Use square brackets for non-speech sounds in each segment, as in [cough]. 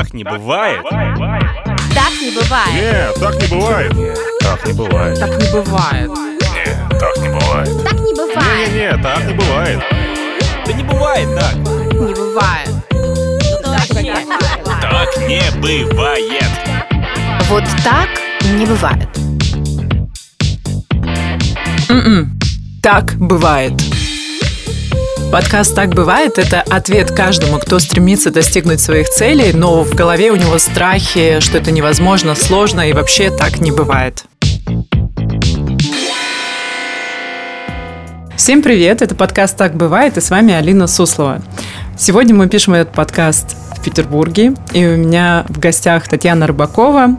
Так не бывает. Так не бывает. Нет, так не бывает. Так не бывает. Так не бывает. Нет, так не бывает. Так не бывает. Не-не-не, так не бывает. Да не бывает так. Не бывает. Так не бывает. Вот так не бывает. М-м. Так бывает. Подкаст «Так бывает» — это ответ каждому, кто стремится достигнуть своих целей, но в голове у него страхи, что это невозможно, сложно и вообще так не бывает. Всем привет, это подкаст «Так бывает» и с вами Алина Суслова. Сегодня мы пишем этот подкаст в Петербурге, и у меня в гостях Татьяна Рыбакова,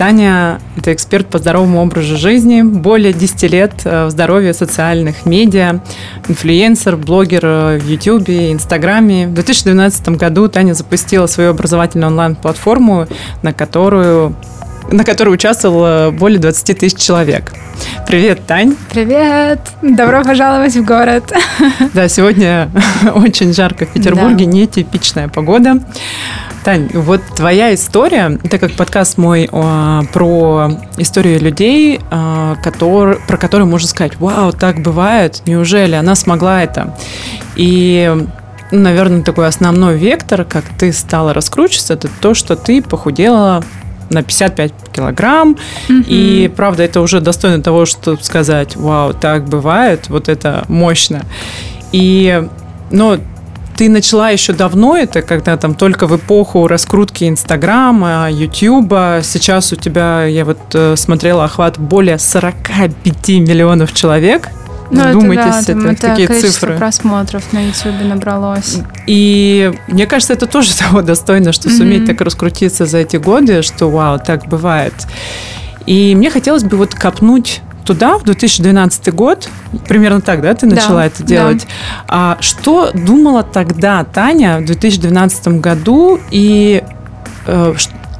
Таня – это эксперт по здоровому образу жизни, более 10 лет э, в здоровье социальных медиа, инфлюенсер, блогер э, в YouTube, Инстаграме. В 2012 году Таня запустила свою образовательную онлайн-платформу, на которую на которой участвовало более 20 тысяч человек. Привет, Тань. Привет! Добро пожаловать в город. Да, сегодня [laughs] очень жарко в Петербурге, да. нетипичная погода. Тань, вот твоя история, это как подкаст мой о, про историю людей, о, который, про которые можно сказать, вау, так бывает, неужели она смогла это? И наверное, такой основной вектор, как ты стала раскручиваться, это то, что ты похудела на 55 килограмм. Mm-hmm. И правда, это уже достойно того, чтобы сказать, вау, так бывает, вот это мощно. И, ну, ты начала еще давно это, когда там только в эпоху раскрутки Инстаграма, Ютуба. Сейчас у тебя, я вот э, смотрела охват более 45 миллионов человек. Ну, Вдумайтесь, это, да, это, это такие цифры. просмотров на YouTube набралось. И мне кажется, это тоже [laughs] того достойно, что mm-hmm. суметь так раскрутиться за эти годы, что вау, так бывает. И мне хотелось бы вот копнуть туда, в 2012 год, примерно так, да, ты начала да, это делать. Да. А что думала тогда Таня в 2012 году и э,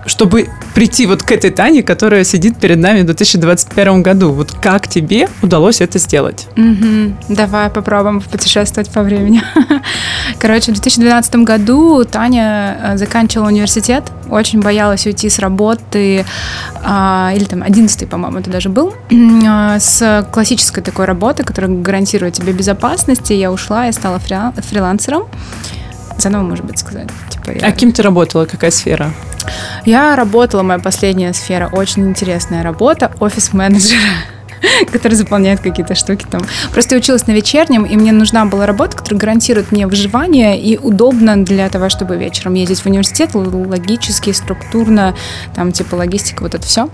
чтобы прийти вот к этой Тане, которая сидит перед нами в 2021 году. Вот как тебе удалось это сделать? Угу. Давай попробуем путешествовать по времени. [laughs] Короче, в 2012 году Таня э, заканчивала университет, очень боялась уйти с работы, а, или там 11 по-моему, это даже был, [clears throat] а, с классической такой работы, которая гарантирует тебе безопасность, и я ушла и стала фрилансером. Заново, может быть, сказать. Типа, я... А кем ты работала? Какая сфера? Я работала, моя последняя сфера, очень интересная работа, офис-менеджера. [laughs] который заполняет какие-то штуки там. Просто я училась на вечернем, и мне нужна была работа, которая гарантирует мне выживание и удобно для того, чтобы вечером ездить в университет, логически, структурно, там типа логистика, вот это все.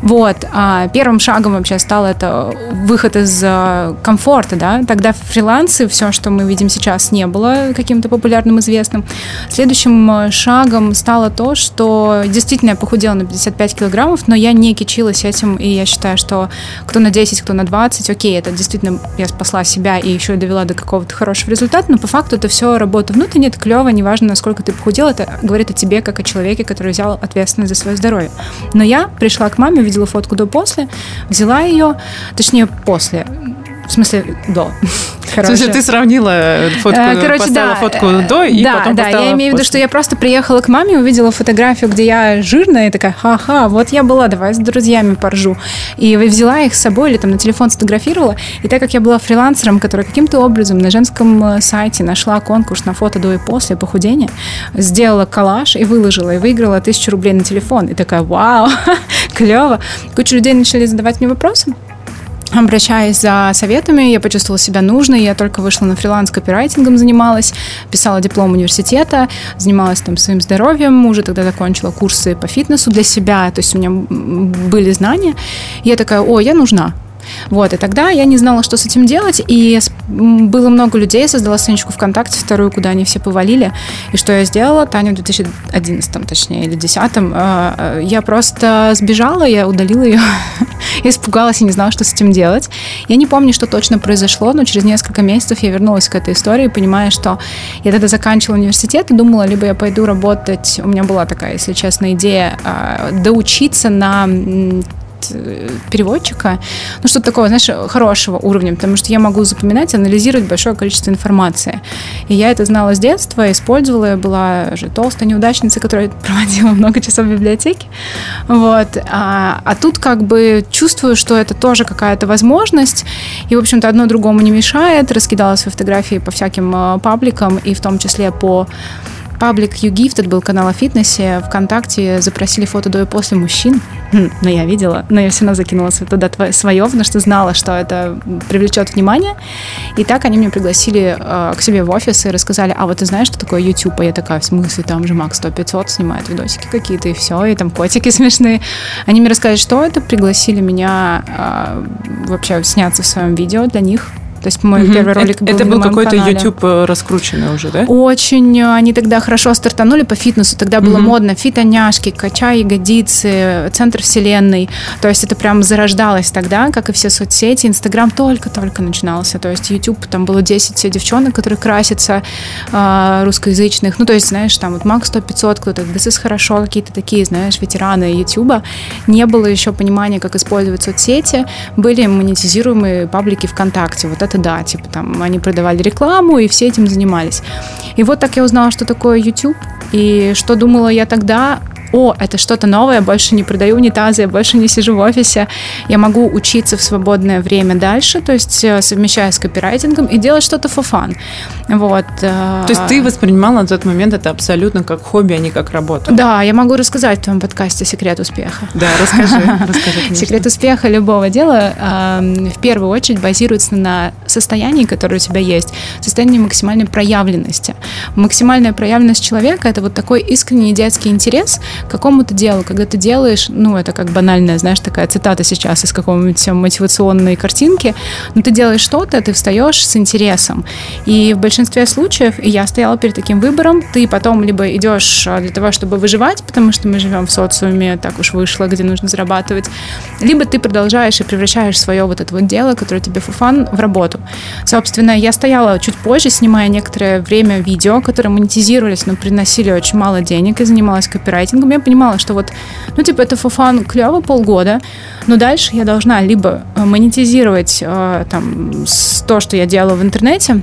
Вот. А первым шагом вообще стало это выход из э, комфорта, да. Тогда фрилансы, все, что мы видим сейчас, не было каким-то популярным, известным. Следующим э, шагом стало то, что действительно я похудела на 55 килограммов, но я не кичилась этим, и я считаю, что кто на 10, кто на 20, окей, это действительно я спасла себя и еще довела до какого-то хорошего результата, но по факту это все работа внутренняя, это клево, неважно, насколько ты похудел, это говорит о тебе, как о человеке, который взял ответственность за свое здоровье. Но я пришла к маме, видела фотку до-после, взяла ее, точнее, после, в смысле, до. Короче. В смысле, ты сравнила э, фотку, э, Короче, поставила да, фотку до и да, потом Да, я имею в виду, что я просто приехала к маме, увидела фотографию, где я жирная, и такая, ха-ха, вот я была, давай с друзьями поржу. И взяла их с собой или там на телефон сфотографировала. И так как я была фрилансером, который каким-то образом на женском э, сайте нашла конкурс на фото до и после похудения, сделала коллаж и выложила, и выиграла тысячу рублей на телефон. И такая, вау, [laughs] клево. Куча людей начали задавать мне вопросы обращаясь за советами, я почувствовала себя нужной, я только вышла на фриланс копирайтингом занималась, писала диплом университета, занималась там своим здоровьем, уже тогда закончила курсы по фитнесу для себя, то есть у меня были знания. Я такая, о, я нужна, вот, и тогда я не знала, что с этим делать, и было много людей, создала страничку ВКонтакте, вторую, куда они все повалили, и что я сделала, Таня в 2011, точнее, или 2010, э, э, я просто сбежала, я удалила ее, [laughs] испугалась и не знала, что с этим делать. Я не помню, что точно произошло, но через несколько месяцев я вернулась к этой истории, понимая, что я тогда заканчивала университет и думала, либо я пойду работать, у меня была такая, если честно, идея э, доучиться на переводчика, ну что-то такого, знаешь, хорошего уровня, потому что я могу запоминать, анализировать большое количество информации. И я это знала с детства, использовала, я была же толстая неудачница, которая [laughs] проводила много часов в библиотеке. Вот. А, а тут как бы чувствую, что это тоже какая-то возможность, и, в общем-то, одно другому не мешает, раскидала свои фотографии по всяким э, пабликам, и в том числе по паблик YouGifted был канал о фитнесе. Вконтакте запросили фото до и после мужчин. Хм, но я видела, но я все равно закинула туда свое, потому что знала, что это привлечет внимание. И так они меня пригласили э, к себе в офис и рассказали, а вот ты знаешь, что такое YouTube? А я такая, в смысле, там же Макс 100-500 снимает видосики какие-то, и все, и там котики смешные. Они мне рассказали, что это, пригласили меня э, вообще сняться в своем видео для них, то есть мой угу. первый ролик это, был Это был какой-то. YouTube э, раскрученный уже, да? Очень. э, Они тогда хорошо стартанули по фитнесу. Тогда было Мгм. модно фитоняшки, качай ягодицы, центр вселенной. То есть это прям зарождалось тогда, как и все соцсети. Инстаграм только-только начинался. То есть YouTube, там было 10 девчонок, которые красятся, э, русскоязычных. Ну, то есть, знаешь, там вот Макс 100 500, кто-то, This is хорошо, какие-то такие, знаешь, ветераны Ютуба. Не было еще понимания, как использовать соцсети. Были монетизируемые паблики ВКонтакте. Вот это да, типа там они продавали рекламу, и все этим занимались. И вот так я узнала, что такое YouTube, и что думала я тогда, о, это что-то новое, я больше не продаю унитазы, я больше не сижу в офисе, я могу учиться в свободное время дальше, то есть э, совмещая с копирайтингом и делать что-то for fun. Вот. э, То есть ты воспринимала на тот момент это абсолютно как хобби, а не как работу? Да, я могу рассказать в твоем подкасте секрет успеха. Да, расскажи, [laughs] расскажи, конечно. Секрет успеха любого дела э, в первую очередь базируется на состоянии, которое у тебя есть, состоянии максимальной проявленности. Максимальная проявленность человека это вот такой искренний детский интерес какому-то делу, когда ты делаешь, ну это как банальная, знаешь, такая цитата сейчас из какого-нибудь мотивационной картинки, но ты делаешь что-то, ты встаешь с интересом. И в большинстве случаев, я стояла перед таким выбором, ты потом либо идешь а, для того, чтобы выживать, потому что мы живем в социуме, так уж вышло, где нужно зарабатывать, либо ты продолжаешь и превращаешь свое вот это вот дело, которое тебе фуфан, в работу. Собственно, я стояла чуть позже, снимая некоторое время видео, которые монетизировались, но приносили очень мало денег, и занималась копирайтингом. Я понимала, что вот, ну, типа, это фуфан клево полгода, но дальше я должна либо э, монетизировать э, там то, что я делала в интернете,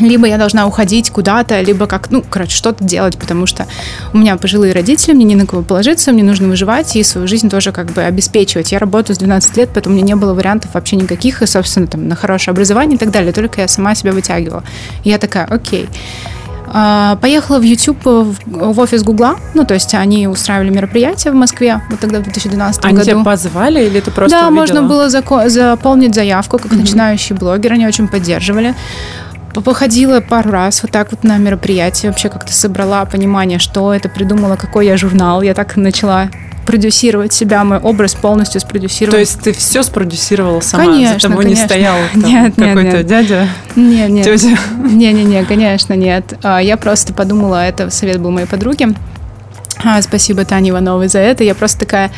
либо я должна уходить куда-то, либо как, ну, короче, что-то делать, потому что у меня пожилые родители, мне не на кого положиться, мне нужно выживать и свою жизнь тоже как бы обеспечивать. Я работаю с 12 лет, поэтому у меня не было вариантов вообще никаких, и, собственно, там, на хорошее образование и так далее, только я сама себя вытягивала. И я такая, окей. А, Поехала в YouTube в офис Гугла, ну, то есть они устраивали мероприятия в Москве, вот тогда в 2012 Они году. тебя позвали или ты просто Да, увидела? можно было зако- заполнить заявку как начинающий блогер, они очень поддерживали. По- Походила пару раз вот так вот на мероприятие, вообще как-то собрала понимание, что это, придумала, какой я журнал. Я так начала продюсировать себя, мой образ полностью спродюсировать. То есть ты все спродюсировала сама? Конечно, За тобой не конечно. стоял [laughs] там Нет, какой-то нет. дядя, Нет, нет. тетя? Не-не-не, конечно, нет. А, Я просто подумала, это совет был моей подруги. А, Спасибо Тане Ивановой за это. Я просто такая...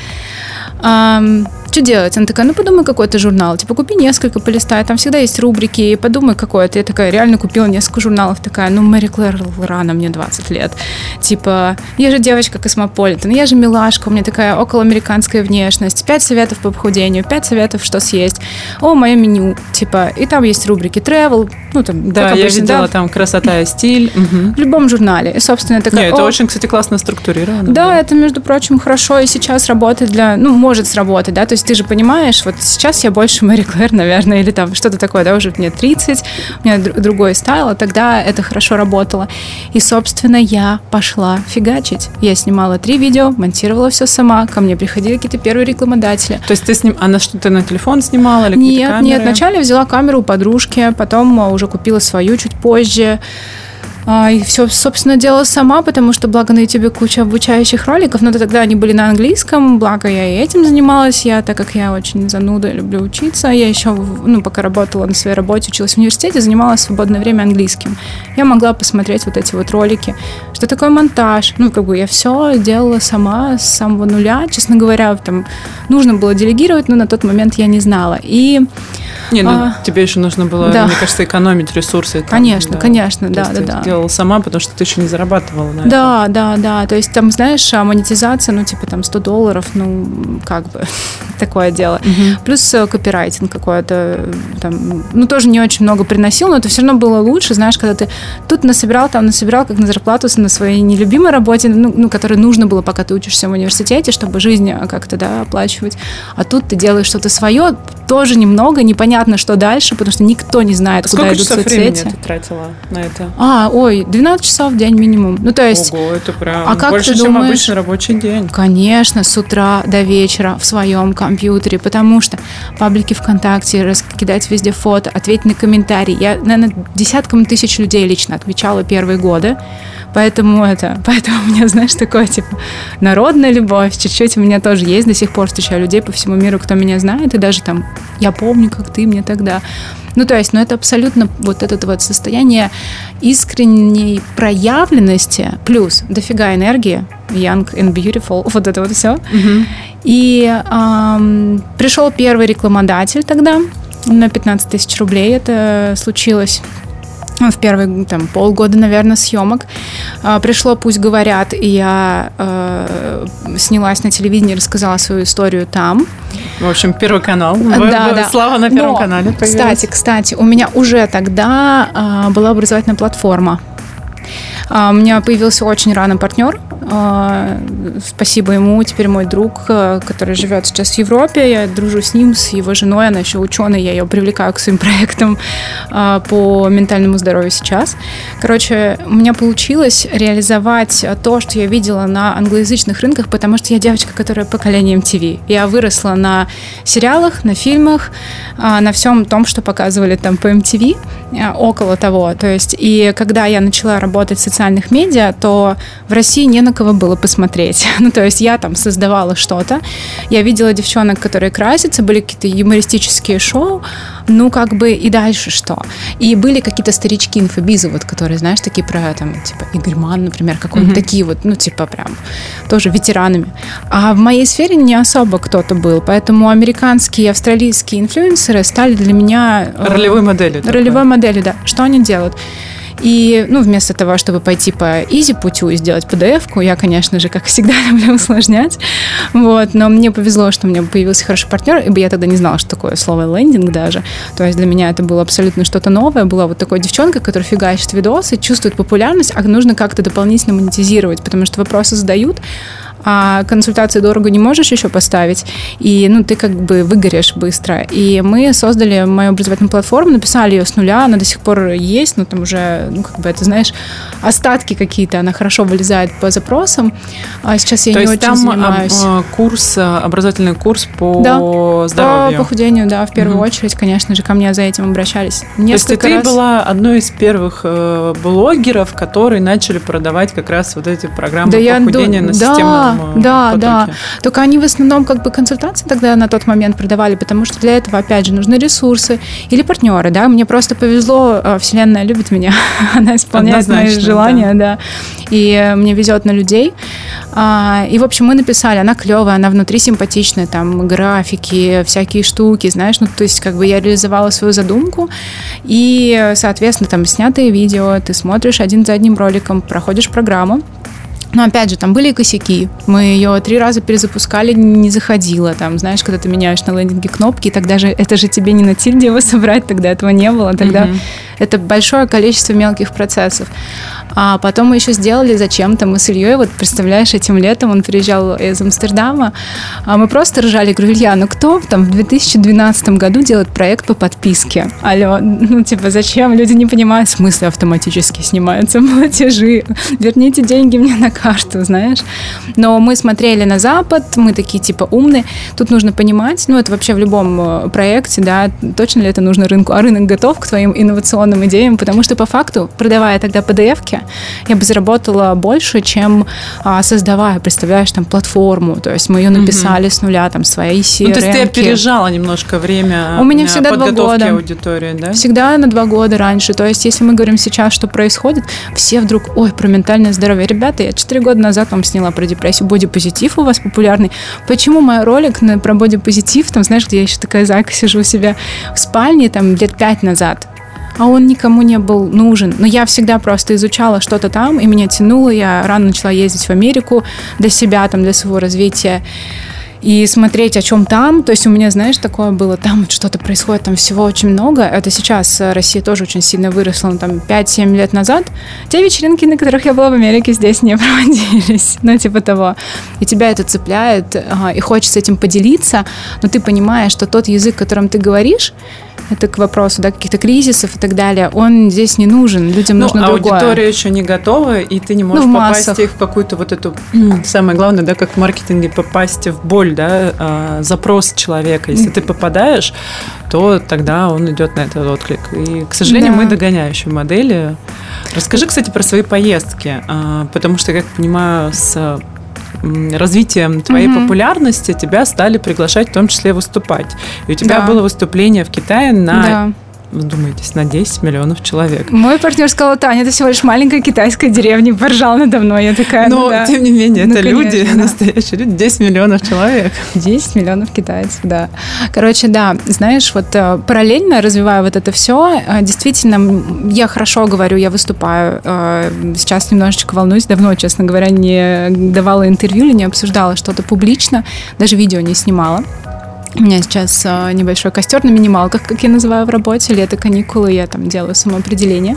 что делать? Она такая, ну подумай какой-то журнал, типа купи несколько, полистай, там всегда есть рубрики, и подумай какой-то. Я такая реально купила несколько журналов, такая, ну Мэри Клэр рано, мне 20 лет. Типа, я же девочка космополитен, я же милашка, у меня такая околоамериканская внешность, пять советов по похудению, пять советов, что съесть, о, мое меню, типа, и там есть рубрики travel, ну там, Да, как я обычно, видела да, там красота и стиль. В любом журнале. И, собственно, такая... Не, это «О, очень, кстати, классно структурировано. Да, было. это, между прочим, хорошо и сейчас работает для... Ну, может сработать, да, то есть ты же понимаешь, вот сейчас я больше Мэри Клэр, наверное, или там что-то такое, да, уже мне 30, у меня дру- другой стайл, а тогда это хорошо работало. И, собственно, я пошла фигачить. Я снимала три видео, монтировала все сама, ко мне приходили какие-то первые рекламодатели. То есть ты с ним, она что-то на телефон снимала или Нет, нет, вначале взяла камеру у подружки, потом а, уже купила свою чуть позже. А, И все, собственно, делала сама, потому что, благо, на YouTube куча обучающих роликов, но тогда они были на английском, благо я и этим занималась, я, так как я очень зануда, люблю учиться, я еще, ну, пока работала на своей работе, училась в университете, занималась в свободное время английским. Я могла посмотреть вот эти вот ролики, что такое монтаж, ну, как бы я все делала сама с самого нуля, честно говоря, там нужно было делегировать, но на тот момент я не знала. И Не, ну А. тебе еще нужно было, Да. мне кажется, экономить ресурсы. там, Конечно, конечно, То да, есть да, ты да. делала сама, потому что ты еще не зарабатывала на этом. Да, да, да. То есть там, знаешь, а, монетизация, ну, типа там 100 долларов, ну, как бы [laughs] такое дело. Плюс э, копирайтинг какой-то, э, там, ну, тоже не очень много приносил, но это все равно было лучше, знаешь, когда ты тут насобирал, там насобирал, как на зарплату на своей нелюбимой работе, ну, ну которой нужно было, пока ты учишься в университете, чтобы жизнь э, как-то, да, оплачивать. А тут ты делаешь что-то свое, тоже немного, непонятно, что дальше, потому что никто не знает, куда Сколько идут часов времени соцсети. ты тратила на это? А, ой, 12 часов в день минимум. Ну, то есть... Ого, это прям А как больше, ты чем думаешь- обычный рабочий день. Конечно, с утра до вечера в своем компьютере, потому что паблики ВКонтакте, раскидать везде фото, ответить на комментарии. Я, наверное, десяткам тысяч людей лично отвечала первые годы, поэтому это, [laughs] поэтому у меня, знаешь, такое, типа, народная любовь, чуть-чуть у меня тоже есть, до сих пор встречаю людей по всему миру, кто меня знает, и даже там, я помню, как ты мне тогда. Ну, то есть, ну, это абсолютно вот это вот состояние искренней проявленности, плюс дофига энергии, young and beautiful, [laughs] вот это вот все. И ам, пришел первый рекламодатель тогда на 15 тысяч рублей. Это случилось ну, в первые там, полгода, наверное, съемок. А, пришло «Пусть говорят», и я э, снялась на телевидении, рассказала свою историю там. В общем, Первый канал. В- Да, в- да. Слава на Первом Но, канале появилась. Кстати, кстати, у меня уже тогда а, была образовательная платформа. А, У меня появился очень рано партнер. А, Спасибо ему. Теперь мой друг, а, который живет сейчас в Европе. Я дружу с ним, с его женой. Она еще ученая. Я ее привлекаю к своим [laughs] проектам а, по ментальному здоровью сейчас. Короче, у меня получилось реализовать то, что я видела на англоязычных рынках, потому что я девочка, которая поколение MTV. Я выросла на сериалах, на фильмах, на всем том, что показывали там по MTV, а, около того. То есть, и когда я начала работать в социальных медиа, то в России не на кого было посмотреть. [laughs] Ну, то есть я там создавала что-то, я видела девчонок, которые красятся, были какие-то юмористические шоу, ну, как бы, и дальше что? И были какие-то старички инфобиза, вот, которые, знаешь, такие про, там, типа, Игорь Ман, например, какой-нибудь такие вот, ну, типа, прям, тоже ветеранами. А в моей сфере не особо кто-то был, поэтому американские и австралийские инфлюенсеры стали для меня... э, Ролевой моделью. такой. Ролевой моделью, да. Что они делают? И, ну, вместо того, чтобы пойти по изи путю и сделать PDF-ку, я, конечно же, как всегда, [laughs] люблю усложнять. Вот, но мне повезло, что у меня появился хороший партнер, ибо я тогда не знала, что такое слово лендинг даже. То есть для меня это было абсолютно что-то новое. Была вот такой девчонка, которая фигачит видосы, чувствует популярность, а нужно как-то дополнительно монетизировать, потому что вопросы задают, а консультации дорого не можешь еще поставить, и, ну, ты как бы выгоришь быстро. И мы создали мою образовательную платформу, написали ее с нуля, она до сих пор есть, но там уже, ну, как бы это, знаешь, остатки какие-то, она хорошо вылезает по запросам. А сейчас я То не есть очень там занимаюсь. а, курс, а, образовательный курс по Да, здоровью. По похудению, да, в первую очередь, конечно же, ко мне за этим обращались. То есть Несколько ты раз. была одной из первых э, блогеров, которые начали продавать как раз вот эти программы Да, я похудения ду- на да, системном э, да, потоке. да. Только они в основном как бы консультации тогда на тот момент продавали, потому что для этого, опять же, нужны ресурсы или партнеры, да. Мне просто повезло, э, Вселенная любит меня, [laughs] она исполняет мои Однозначно, желания, да. И э, мне везет на людей. А, И, в общем, мы написали, она клевая, она внутри симпатичная, там графики, всякие штуки, знаешь, ну, то есть как бы я реализовала свою задумку, и, соответственно, там снятые видео, ты смотришь один за одним роликом, проходишь программу, но опять же, там были и косяки. Мы ее три раза перезапускали, не заходила. Там, знаешь, когда ты меняешь на лендинге кнопки, тогда же это же тебе не на тильде его [laughs] собрать, тогда этого не было. Тогда это большое количество мелких процессов. А потом мы еще сделали зачем-то. Мы с Ильей, вот представляешь, этим летом он приезжал из Амстердама, а мы просто ржали. Говорю, Илья, ну кто там в 2012 году делает проект по подписке? Алло, ну типа зачем? Люди не понимают, в смысле автоматически снимаются [laughs] платежи. Верните деньги мне на карту, знаешь. Но мы смотрели на Запад, мы такие типа умные. Тут нужно понимать, ну это вообще в любом э, проекте, да, точно ли это нужно рынку, а рынок готов к твоим инновационным идеям, потому что по факту, продавая тогда PDF-ки, Я бы заработала больше, чем а, создавая, представляешь, там платформу. То есть мы ее написали с нуля, там свои CRM. Ну, то есть ты опережала немножко время У меня э, всегда два года. аудитории, да? Всегда на два года раньше. То есть, если мы говорим сейчас, что происходит, все вдруг, ой, про ментальное здоровье. Ребята, я четыре года назад вам сняла про депрессию. Бодипозитив у вас популярный. Почему мой ролик на, про бодипозитив, там, знаешь, где я еще такая зайка сижу у себя в спальне, там, лет пять назад, а он никому не был нужен. Но я всегда просто изучала что-то там, и меня тянуло. Я рано начала ездить в Америку для себя, там, для своего развития и смотреть, о чем там. То есть у меня, знаешь, такое было, там что-то происходит, там всего очень много. Это сейчас э, Россия тоже очень сильно выросла, ну, там 5-7 лет назад. Те вечеринки, на которых я была в Америке, здесь не [laughs] проводились. Ну, типа того. И тебя это цепляет, и хочется этим поделиться, но ты понимаешь, что тот язык, которым ты говоришь, это к вопросу, да, каких-то кризисов и так далее, он здесь не нужен, людям Ну, нужно другое. аудитория еще не готова, и ты не можешь Ну, попасть массах. их в какую-то вот эту... Самое главное, да, как в маркетинге, попасть в боль, да, а, запрос человека. Если ты попадаешь, то тогда он идет на этот отклик. И, к сожалению, Да. мы догоняющие модели. Расскажи, кстати, про свои поездки, а, потому что, как понимаю, с развитием твоей Мгм. популярности тебя стали приглашать в том числе выступать. И у тебя Да. было выступление в Китае на, Да. Вдумайтесь, на 10 миллионов человек. Мой партнер сказал, Таня, это всего лишь маленькая китайская деревня, поржал надо мной. Я такая, ну, Но, да. тем не менее, Ну, это люди, конечно, да. настоящие люди, 10 миллионов человек. 10 миллионов китайцев, да. Короче, да, знаешь, вот э, параллельно развивая вот это все, действительно, м, я хорошо говорю, я выступаю. э, Сейчас немножечко волнуюсь, давно, честно говоря, не давала интервью или не обсуждала что-то публично, даже видео не снимала. У меня сейчас э, небольшой костер на минималках, как я называю в работе, лето, каникулы, я там делаю самоопределение.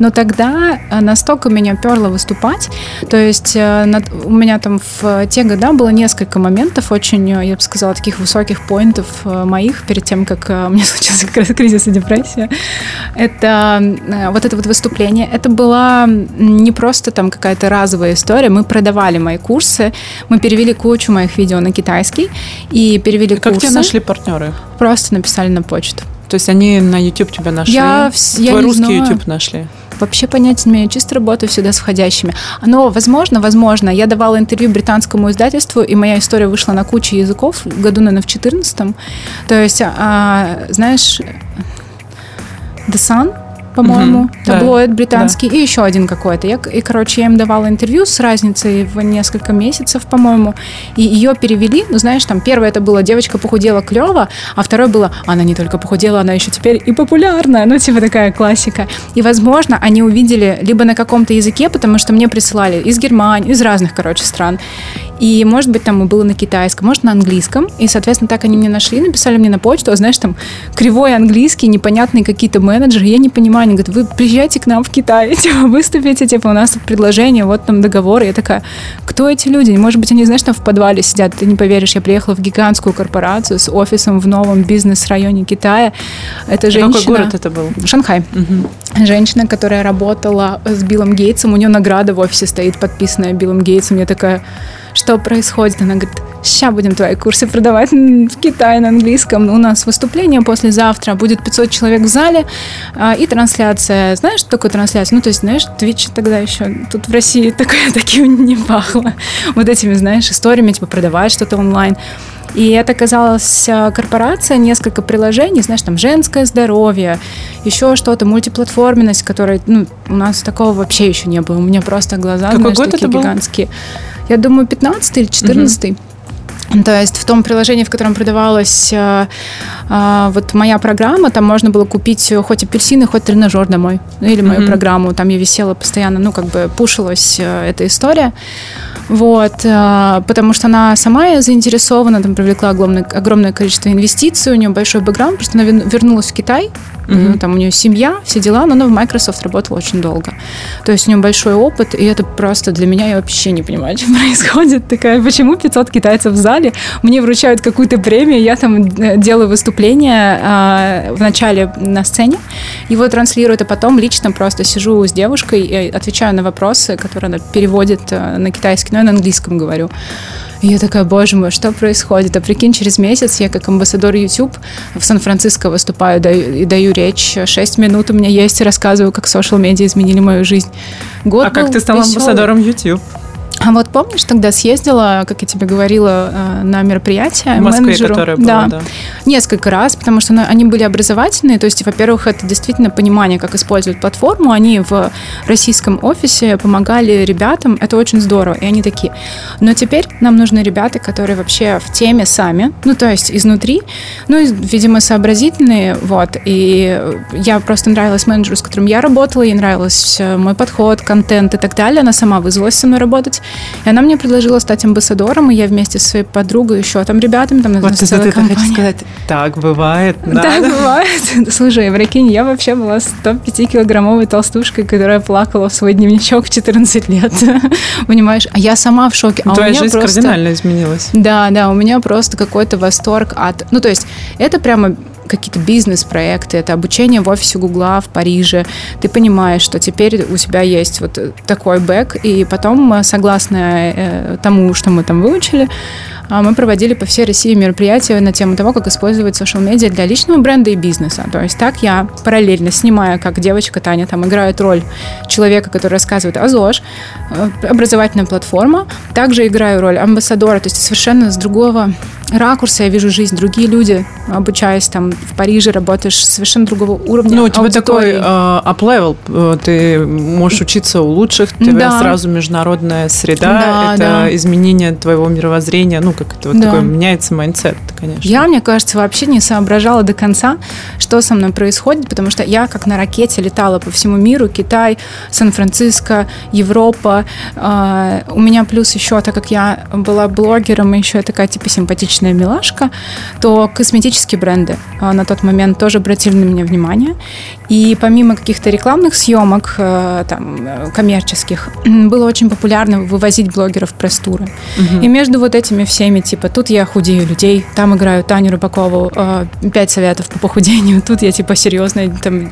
Но тогда э, настолько меня перло выступать, то есть над- у меня там в те года было несколько моментов очень, я бы сказала, таких высоких поинтов моих перед тем, как у меня [laughs] случился как раз кризис и депрессия. Это вот это вот выступление, это была не просто там какая-то разовая история, мы продавали мои курсы, мы перевели кучу моих видео на китайский и перевели Как курсы. Тебя нашли партнеры? Просто написали на почту. То есть они на YouTube тебя нашли? Я я Твой не русский знаю. YouTube нашли? Вообще понятия не имею, чисто работаю всегда с входящими. Но, возможно, возможно, я давала интервью британскому издательству, и моя история вышла на кучу языков, году, наверное, в 14 То есть, а, знаешь, The Sun, по-моему, да, таблоид британский, и еще один какой-то. Я, и, короче, я им давала интервью с разницей в несколько месяцев, по-моему, и ее перевели, ну, знаешь, там, первое это было «девочка похудела клево», а второе было «она не только похудела, она еще теперь и популярна», ну, типа такая классика. И, возможно, они увидели либо на каком-то языке, потому что мне присылали из Германии, из разных, короче, стран, и, может быть, там и было на китайском, может, на английском. И, соответственно, так они меня нашли, написали мне на почту, а знаешь, там кривой английский, непонятные какие-то менеджеры. Я не понимаю, они говорят, вы приезжайте к нам в Китай, [laughs] типа, выступите, типа, у нас предложение, вот там договор. Я такая, кто эти люди? Может быть, они, знаешь, там в подвале сидят, ты не поверишь, я приехала в гигантскую корпорацию с офисом в новом бизнес-районе Китая. Это женщина... Какой город это был? Шанхай. Женщина, которая работала с Биллом Гейтсом, у нее награда в офисе стоит, подписанная Биллом Гейтсом. Я такая, что происходит? Она говорит, сейчас будем твои курсы продавать в Китае на английском. У нас выступление послезавтра, будет 500 человек в зале а, и трансляция. Знаешь, что такое трансляция? Ну, то есть, знаешь, Twitch тогда еще тут в России [laughs] такое, таким не пахло. Вот этими, знаешь, историями, типа продавать что-то онлайн. И это оказалась э, корпорация, несколько приложений, знаешь, там женское здоровье, еще что-то, мультиплатформенность, которой, ну, у нас такого вообще еще не было. У меня просто глаза, Какой знаешь, год такие это был? гигантские. Я думаю, 15 или 14 То есть в том приложении, в котором продавалась э, вот моя программа, там можно было купить э, хоть апельсины, хоть тренажер домой. Ну, или мою Мгм. программу. Там я висела постоянно, ну, как бы пушилась э, эта история. Вот, э, потому что она сама заинтересована, там привлекла огромное, огромное количество инвестиций, у нее большой бэкграунд, просто она вер- вернулась в Китай, Мгм. ну, там у нее семья, все дела, но она в Microsoft работала очень долго. То есть у нее большой опыт, и это просто для меня, я вообще не понимаю, [laughs] что происходит. Такая, почему 500 китайцев в зале, мне вручают какую-то премию, я там делаю выступление, выступление э, в начале на сцене, его транслируют, а потом лично просто сижу с девушкой и отвечаю на вопросы, которые она переводит э, на китайский, но я на английском говорю. И я такая, боже мой, что происходит? А прикинь, через месяц я как амбассадор YouTube в Сан-Франциско выступаю даю, и даю речь. Шесть минут у меня есть рассказываю, как социал-медиа изменили мою жизнь. Год А как ты стала весёлый. амбассадором YouTube? А вот помнишь, тогда съездила, как я тебе говорила, э, на мероприятие В Москве, менеджеру? которое было, да, да. несколько раз, потому что они были образовательные, то есть, во-первых, это действительно понимание, как использовать платформу. Они в российском офисе помогали ребятам, это очень здорово, и они такие. Но теперь нам нужны ребята, которые вообще в теме сами, ну, то есть изнутри, ну, и, видимо, сообразительные, вот, и я просто нравилась менеджеру, с которым я работала, ей нравился э, мой подход, контент и так далее, она сама вызвалась со мной работать, и она мне предложила стать амбассадором, и я вместе со своей подругой еще там ребятами, там, Вот целая ты хочешь компания. сказать, так бывает, [laughs] да. Так бывает. [laughs] Слушай, прикинь, я вообще была 105-килограммовой толстушкой, которая плакала в свой дневничок в 14 лет. [laughs] Понимаешь? А я сама в шоке. А Твоя жизнь просто... кардинально изменилась. Да, да, у меня просто какой-то восторг от... Ну, то есть, это прямо какие-то бизнес-проекты, это обучение в офисе Гугла в Париже. Ты понимаешь, что теперь у тебя есть вот такой бэк, и потом, согласно э, тому, что мы там выучили, а, мы проводили по всей России мероприятия на тему того, как использовать социал-медиа для личного бренда и бизнеса. То есть так я параллельно, снимая, как девочка Таня там играет роль человека, который рассказывает о ЗОЖ, э, образовательная платформа, также играю роль амбассадора, то есть совершенно с другого ракурса я вижу жизнь. Другие люди, обучаясь там в Париже, работаешь совершенно другого уровня Ну, у тебя такой аудитории. э, up-level, э, ты можешь учиться у лучших, у тебя Да. сразу международная среда, Да, это да. изменение твоего мировоззрения, ну, как это вот Да. такой меняется mindset, конечно. Я, мне кажется, вообще не соображала до конца, что со мной происходит, потому что я как на ракете летала по всему миру, Китай, Сан-Франциско, Европа. А, У меня плюс еще, так как я была блогером, еще я такая типа симпатичная милашка, то косметические бренды а, на тот момент тоже обратили на меня внимание. И помимо каких-то рекламных съемок, э, там, э, коммерческих, [clears throat] было очень популярно вывозить блогеров в пресс-туры. И между вот этими всеми, типа, тут я худею людей, там играю Таню Рыбакову, э, пять советов по похудению, тут я, типа, серьезный, там,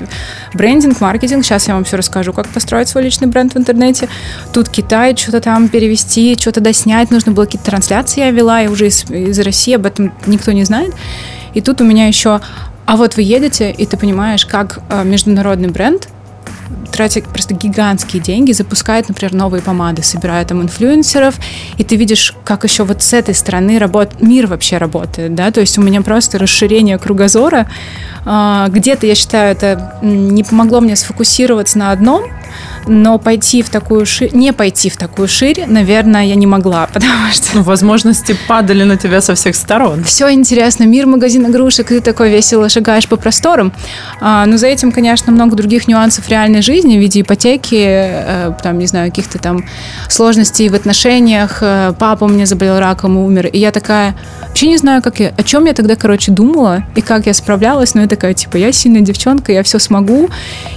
брендинг, маркетинг, сейчас я вам все расскажу, как построить свой личный бренд в интернете. Тут Китай, что-то там перевести, что-то доснять, нужно было какие-то трансляции я вела, я уже из, из России, об этом никто не знает. И тут у меня еще а вот вы едете, и ты понимаешь, как э, международный бренд тратя просто гигантские деньги, запускает, например, новые помады, собирает там инфлюенсеров, и ты видишь, как еще вот с этой стороны работ... мир вообще работает, да, то есть у меня просто расширение кругозора. А, Где-то, я считаю, это не помогло мне сфокусироваться на одном, но пойти в такую ширь, не пойти в такую ширь, наверное, я не могла, [laughs] потому что Ну, возможности падали на тебя со всех сторон. все интересно, мир магазин игрушек, и ты такой весело шагаешь по просторам. А, но за этим, конечно, много других нюансов реальной жизни в виде ипотеки, э, там, не знаю, каких-то там сложностей в отношениях. Э, Папа у меня заболел раком и умер. И я такая, вообще не знаю, как я, о чем я тогда, короче, думала и как я справлялась. Но я такая, типа, я сильная девчонка, я все смогу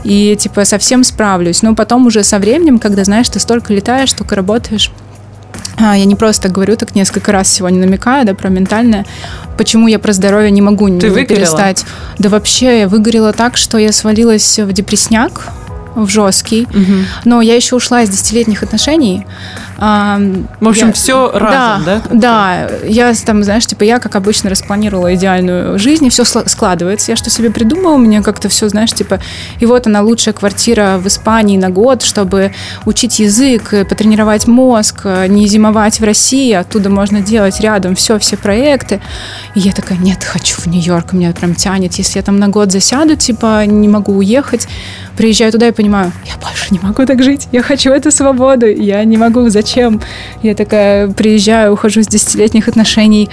и, типа, совсем справлюсь. Но потом уже со временем, когда, знаешь, ты столько летаешь, столько работаешь, а, я не просто говорю, так несколько раз сегодня намекаю, да, про ментальное. Почему я про здоровье не могу не Ты выгорела? перестать. Да вообще, я выгорела так, что я свалилась в депресняк, в жесткий. Но я еще ушла из десятилетних отношений. А, В общем, я- все разом, да? Да, я там, знаешь, типа я, как обычно, распланировала идеальную жизнь, и все складывается. Я что себе придумала, у меня как-то все, знаешь, типа, и вот она лучшая квартира в Испании на год, чтобы учить язык, э, потренировать мозг, э, не зимовать в России, оттуда можно делать рядом все, все проекты. И я такая, нет, хочу в Нью-Йорк, меня прям тянет. Если я там на год засяду, типа, не могу уехать, приезжаю туда и понимаю, я больше не могу так жить, я хочу эту свободу, я не могу, зачем? Я такая приезжаю, ухожу с десятилетних отношений,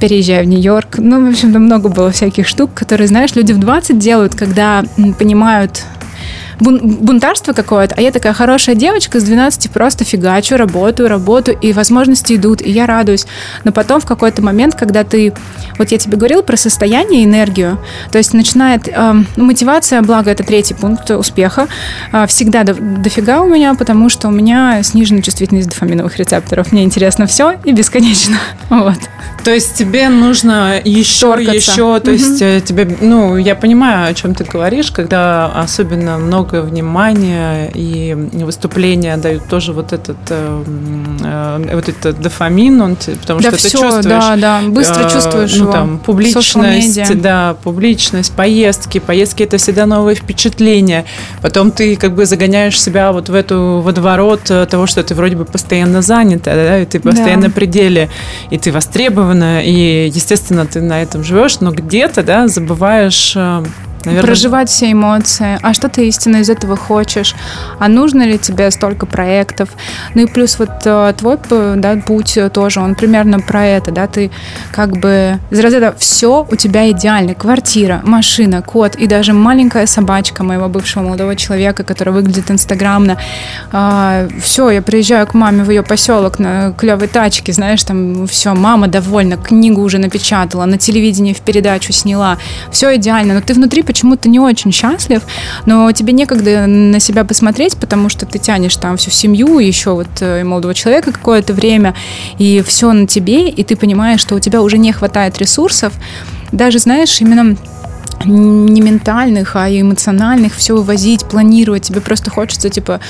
переезжаю в Нью-Йорк. Ну, в общем, там много было всяких штук, которые, знаешь, люди в 20 делают, когда понимают бун- бунтарство какое-то, а я такая хорошая девочка с 12 просто фигачу, работаю, работаю, и возможности идут, и я радуюсь. Но потом в какой-то момент, когда ты вот я тебе говорила про состояние энергию. То есть начинает э, мотивация, благо это третий пункт успеха, э, всегда до, дофига у меня, потому что у меня снижена чувствительность дофаминовых рецепторов. Мне интересно все и бесконечно. [laughs] Вот. То есть тебе нужно еще, Торкаться. еще, то Мгм. есть э, тебе, ну, я понимаю, о чем ты говоришь, когда особенно много внимания и выступления дают тоже вот этот, э, э, вот этот дофамин, он, потому да что ты все, чувствуешь да, да, быстро э, чувствуешь ну, его. там, публичность, да, публичность, поездки. Поездки это всегда новые впечатления. Потом ты как бы загоняешь себя вот в эту водоворот э, того, что ты вроде бы постоянно занята, да, и ты постоянно Да. пределе, и ты востребована, и, естественно, ты на этом живешь, но где-то, да, забываешь, э, наверное... Проживать все эмоции. А что ты истинно из этого хочешь? А нужно ли тебе столько проектов? Ну и плюс вот э, твой да, путь тоже, он примерно про это, да, ты как бы из разряда все у тебя идеально. Квартира, машина, кот и даже маленькая собачка моего бывшего молодого человека, который выглядит инстаграмно. все, я приезжаю к маме в ее поселок на клевой тачке, знаешь, там все, мама довольна, книгу уже напечатала, на телевидении в передачу сняла. Все идеально, но ты внутри почему-то не очень счастлив, но тебе некогда на себя посмотреть, потому что ты тянешь там всю семью, еще вот э, и молодого человека какое-то время, и все на тебе, и ты понимаешь, что у тебя уже не хватает ресурсов, даже, знаешь, именно не ментальных, а эмоциональных, все вывозить, планировать. Тебе просто хочется, типа,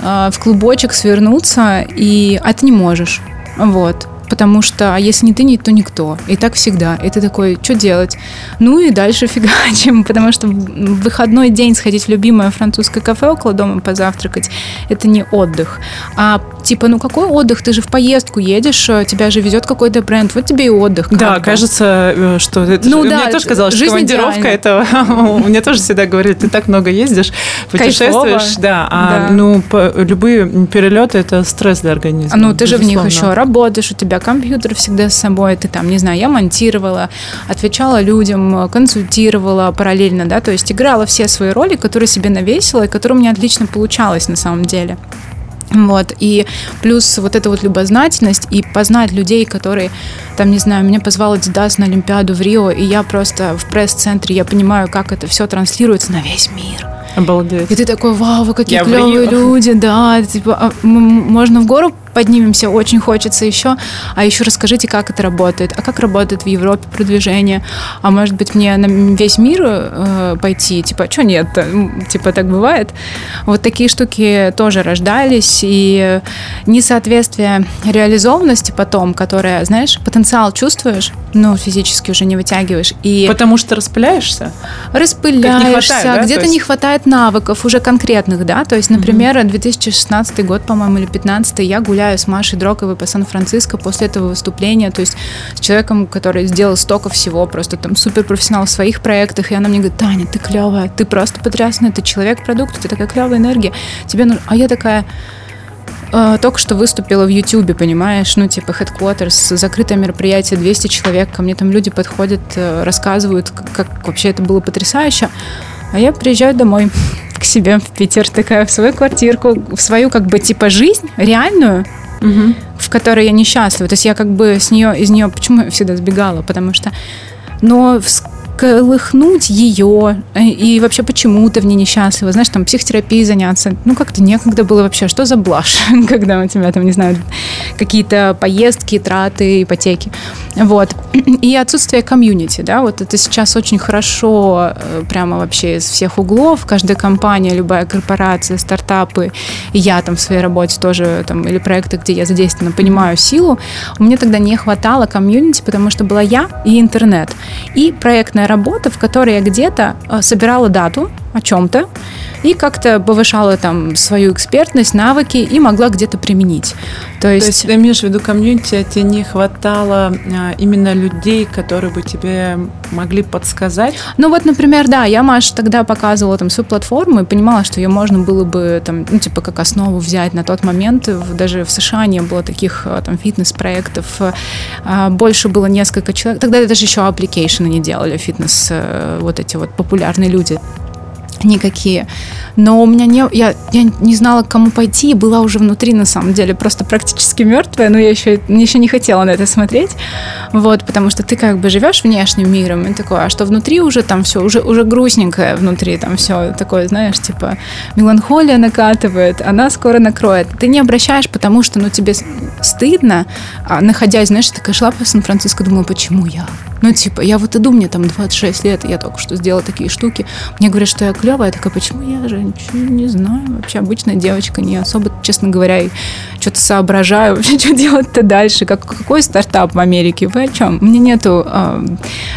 э, в клубочек свернуться, и а ты не можешь. Вот. Потому что, а если не ты, не то никто. И так всегда. И ты такой, что делать? Ну и дальше [laughs] фигачим, потому что в выходной день сходить в любимое французское кафе около дома позавтракать, это не отдых. А типа, ну какой отдых? Ты же в поездку едешь, э, тебя же везет какой-то бренд, вот тебе и отдых. Да, бы. кажется, э, что это Ну же- да, мне тоже казалось, что жизнь командировка идеальна. это [laughs] мне тоже всегда говорят, ты так много ездишь, путешествуешь, да, а ну любые перелеты это стресс для организма. Ну, ты же в них еще работаешь, у тебя компьютер всегда с собой, ты там, не знаю, я монтировала, отвечала людям, консультировала параллельно, да, то есть играла все свои роли, которые себе навесила, и которые у меня отлично получалось на самом деле. Вот, и плюс вот эта вот любознательность и познать людей, которые, там, не знаю, меня позвал Adidas на Олимпиаду в Рио, и я просто в пресс-центре, я понимаю, как это все транслируется на весь мир. Обалдеть. И ты такой, вау, вы какие Я клевые люди, да, типа, а, можно в гору поднимемся, очень хочется еще, а еще расскажите, как это работает, а как работает в Европе продвижение, а может быть мне на весь мир э, пойти, типа, что нет, типа так бывает. Вот такие штуки тоже рождались, и несоответствие реализованности потом, которая, знаешь, потенциал чувствуешь, но физически уже не вытягиваешь, и Потому что распыляешься. распыляешься, хватает, да? То где-то есть- не хватает навыков уже конкретных, да, то есть, например, 2016 год, по-моему, или 15 я гуляю с Машей Дроковой по Сан-Франциско после этого выступления, то есть с человеком, который сделал столько всего, просто там суперпрофессионал в своих проектах, и она мне говорит, Таня, ты клевая, ты просто потрясная, ты человек-продукт, тебя такая клевая энергия, тебе нужно... А я такая, э, только что выступила в Ютубе, понимаешь, ну, типа, Headquarters, закрытое мероприятие, 200 человек, ко мне там люди подходят, э, рассказывают, как, как вообще это было потрясающе, а я приезжаю домой к себе в Питер, такая, в свою квартирку, в свою, как бы, типа, жизнь реальную, в которой я несчастлива. То есть я как бы с нее, из нее, почему я всегда сбегала? Потому что, но всколыхнуть ее э, и вообще почему ты в ней несчастлива, знаешь, там психотерапией заняться, ну как-то некогда было вообще, что за блажь, [laughs] когда у тебя там, не знаю, какие-то поездки, траты, ипотеки, вот. И отсутствие комьюнити, да, вот это сейчас очень хорошо э, прямо вообще из всех углов, каждая компания, любая корпорация, стартапы, и я там в своей работе тоже, там, или проекты, где я задействована, понимаю силу, меня тогда не хватало комьюнити, потому что была я и интернет, и проектная работа, в которой я где-то э, собирала дату о чем-то и как-то повышала там свою экспертность, навыки и могла где-то применить. То То есть, есть ты имеешь в виду комьюнити, а тебе не хватало а, именно людей, которые бы тебе могли подсказать? ну вот, например, да, я Маш тогда показывала там свою платформу и понимала, что ее можно было бы там, ну типа как основу взять на тот момент. Даже в США не было таких э, там фитнес-проектов. А, Больше было несколько человек. Тогда даже еще application ы не делали фитнес, э, вот эти вот популярные люди. Никакие. Но у меня не, я, я не знала, к кому пойти, и была уже внутри, на самом деле, просто практически мертвая, но я еще, еще не хотела на это смотреть, вот, потому что ты как бы живешь внешним миром, и такое, а что внутри уже там все, уже, уже грустненькое внутри, там все такое, знаешь, типа, меланхолия накатывает, она скоро накроет. Ты не обращаешь, потому что, ну, тебе стыдно, а находясь, знаешь, такая шла по Сан-Франциско, думаю, почему я? Ну, типа, я вот иду, мне там 26 лет, я только что сделала такие штуки. Мне говорят, что я клевая. Я такая, почему я же ничего не знаю. Вообще обычная девочка, не особо, честно говоря, и что-то соображаю. Вообще, [laughs] что делать-то дальше? Как, какой стартап в Америке? Вы о чем? Мне нету... Э,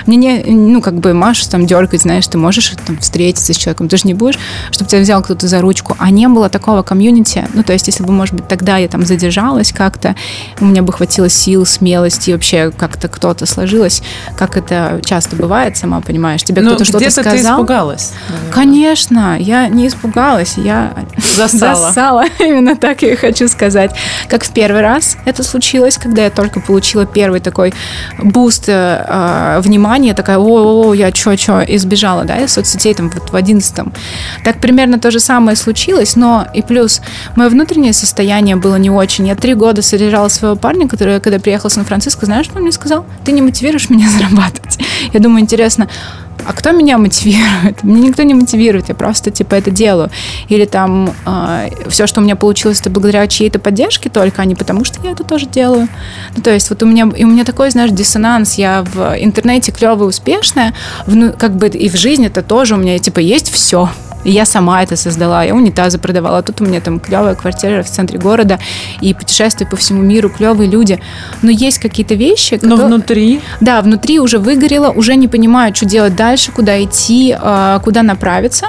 мне не... Ну, как бы Машу там дергать, знаешь, ты можешь там встретиться с человеком. Ты же не будешь, чтобы тебя взял кто-то за ручку. А не было такого комьюнити. Ну, то есть, если бы, может быть, тогда я там задержалась как-то, у меня бы хватило сил, смелости, вообще как-то кто-то сложилось, как это часто бывает, сама понимаешь. Тебе Ну, кто-то что-то сказал. ты испугалась. наверное. Конечно, я не испугалась, я Засала. [laughs] засала. Именно так я и хочу сказать. Как в первый раз это случилось, когда я только получила первый такой boost э, э, внимания, такая, о, я чё-чё, и сбежала, да, из соцсетей там вот в одиннадцатом. Так примерно то же самое случилось, но и плюс мое внутреннее состояние было не очень. Я три года содержала своего парня, который, когда приехал в Сан-Франциско, знаешь, что он мне сказал? Ты не мотивируешь меня [laughs] зарабатывать. Я думаю, интересно, а кто меня мотивирует? Меня никто не мотивирует, я просто типа это делаю. Или там все, что у меня получилось, это благодаря чьей-то поддержке только, а не потому, что я это тоже делаю. Ну, то есть вот у меня, и у меня такой, знаешь, диссонанс. Я в интернете клевая, успешная, в, ну, как бы и в жизни это тоже у меня типа есть все. И я сама это создала, я унитазы продавала. А тут у меня там клевая квартира в центре города и путешествия по всему миру, клевые люди. Но есть какие-то вещи, Но которые- внутри да, внутри уже выгорело, уже не понимаю, что делать дальше, куда идти, э, куда направиться.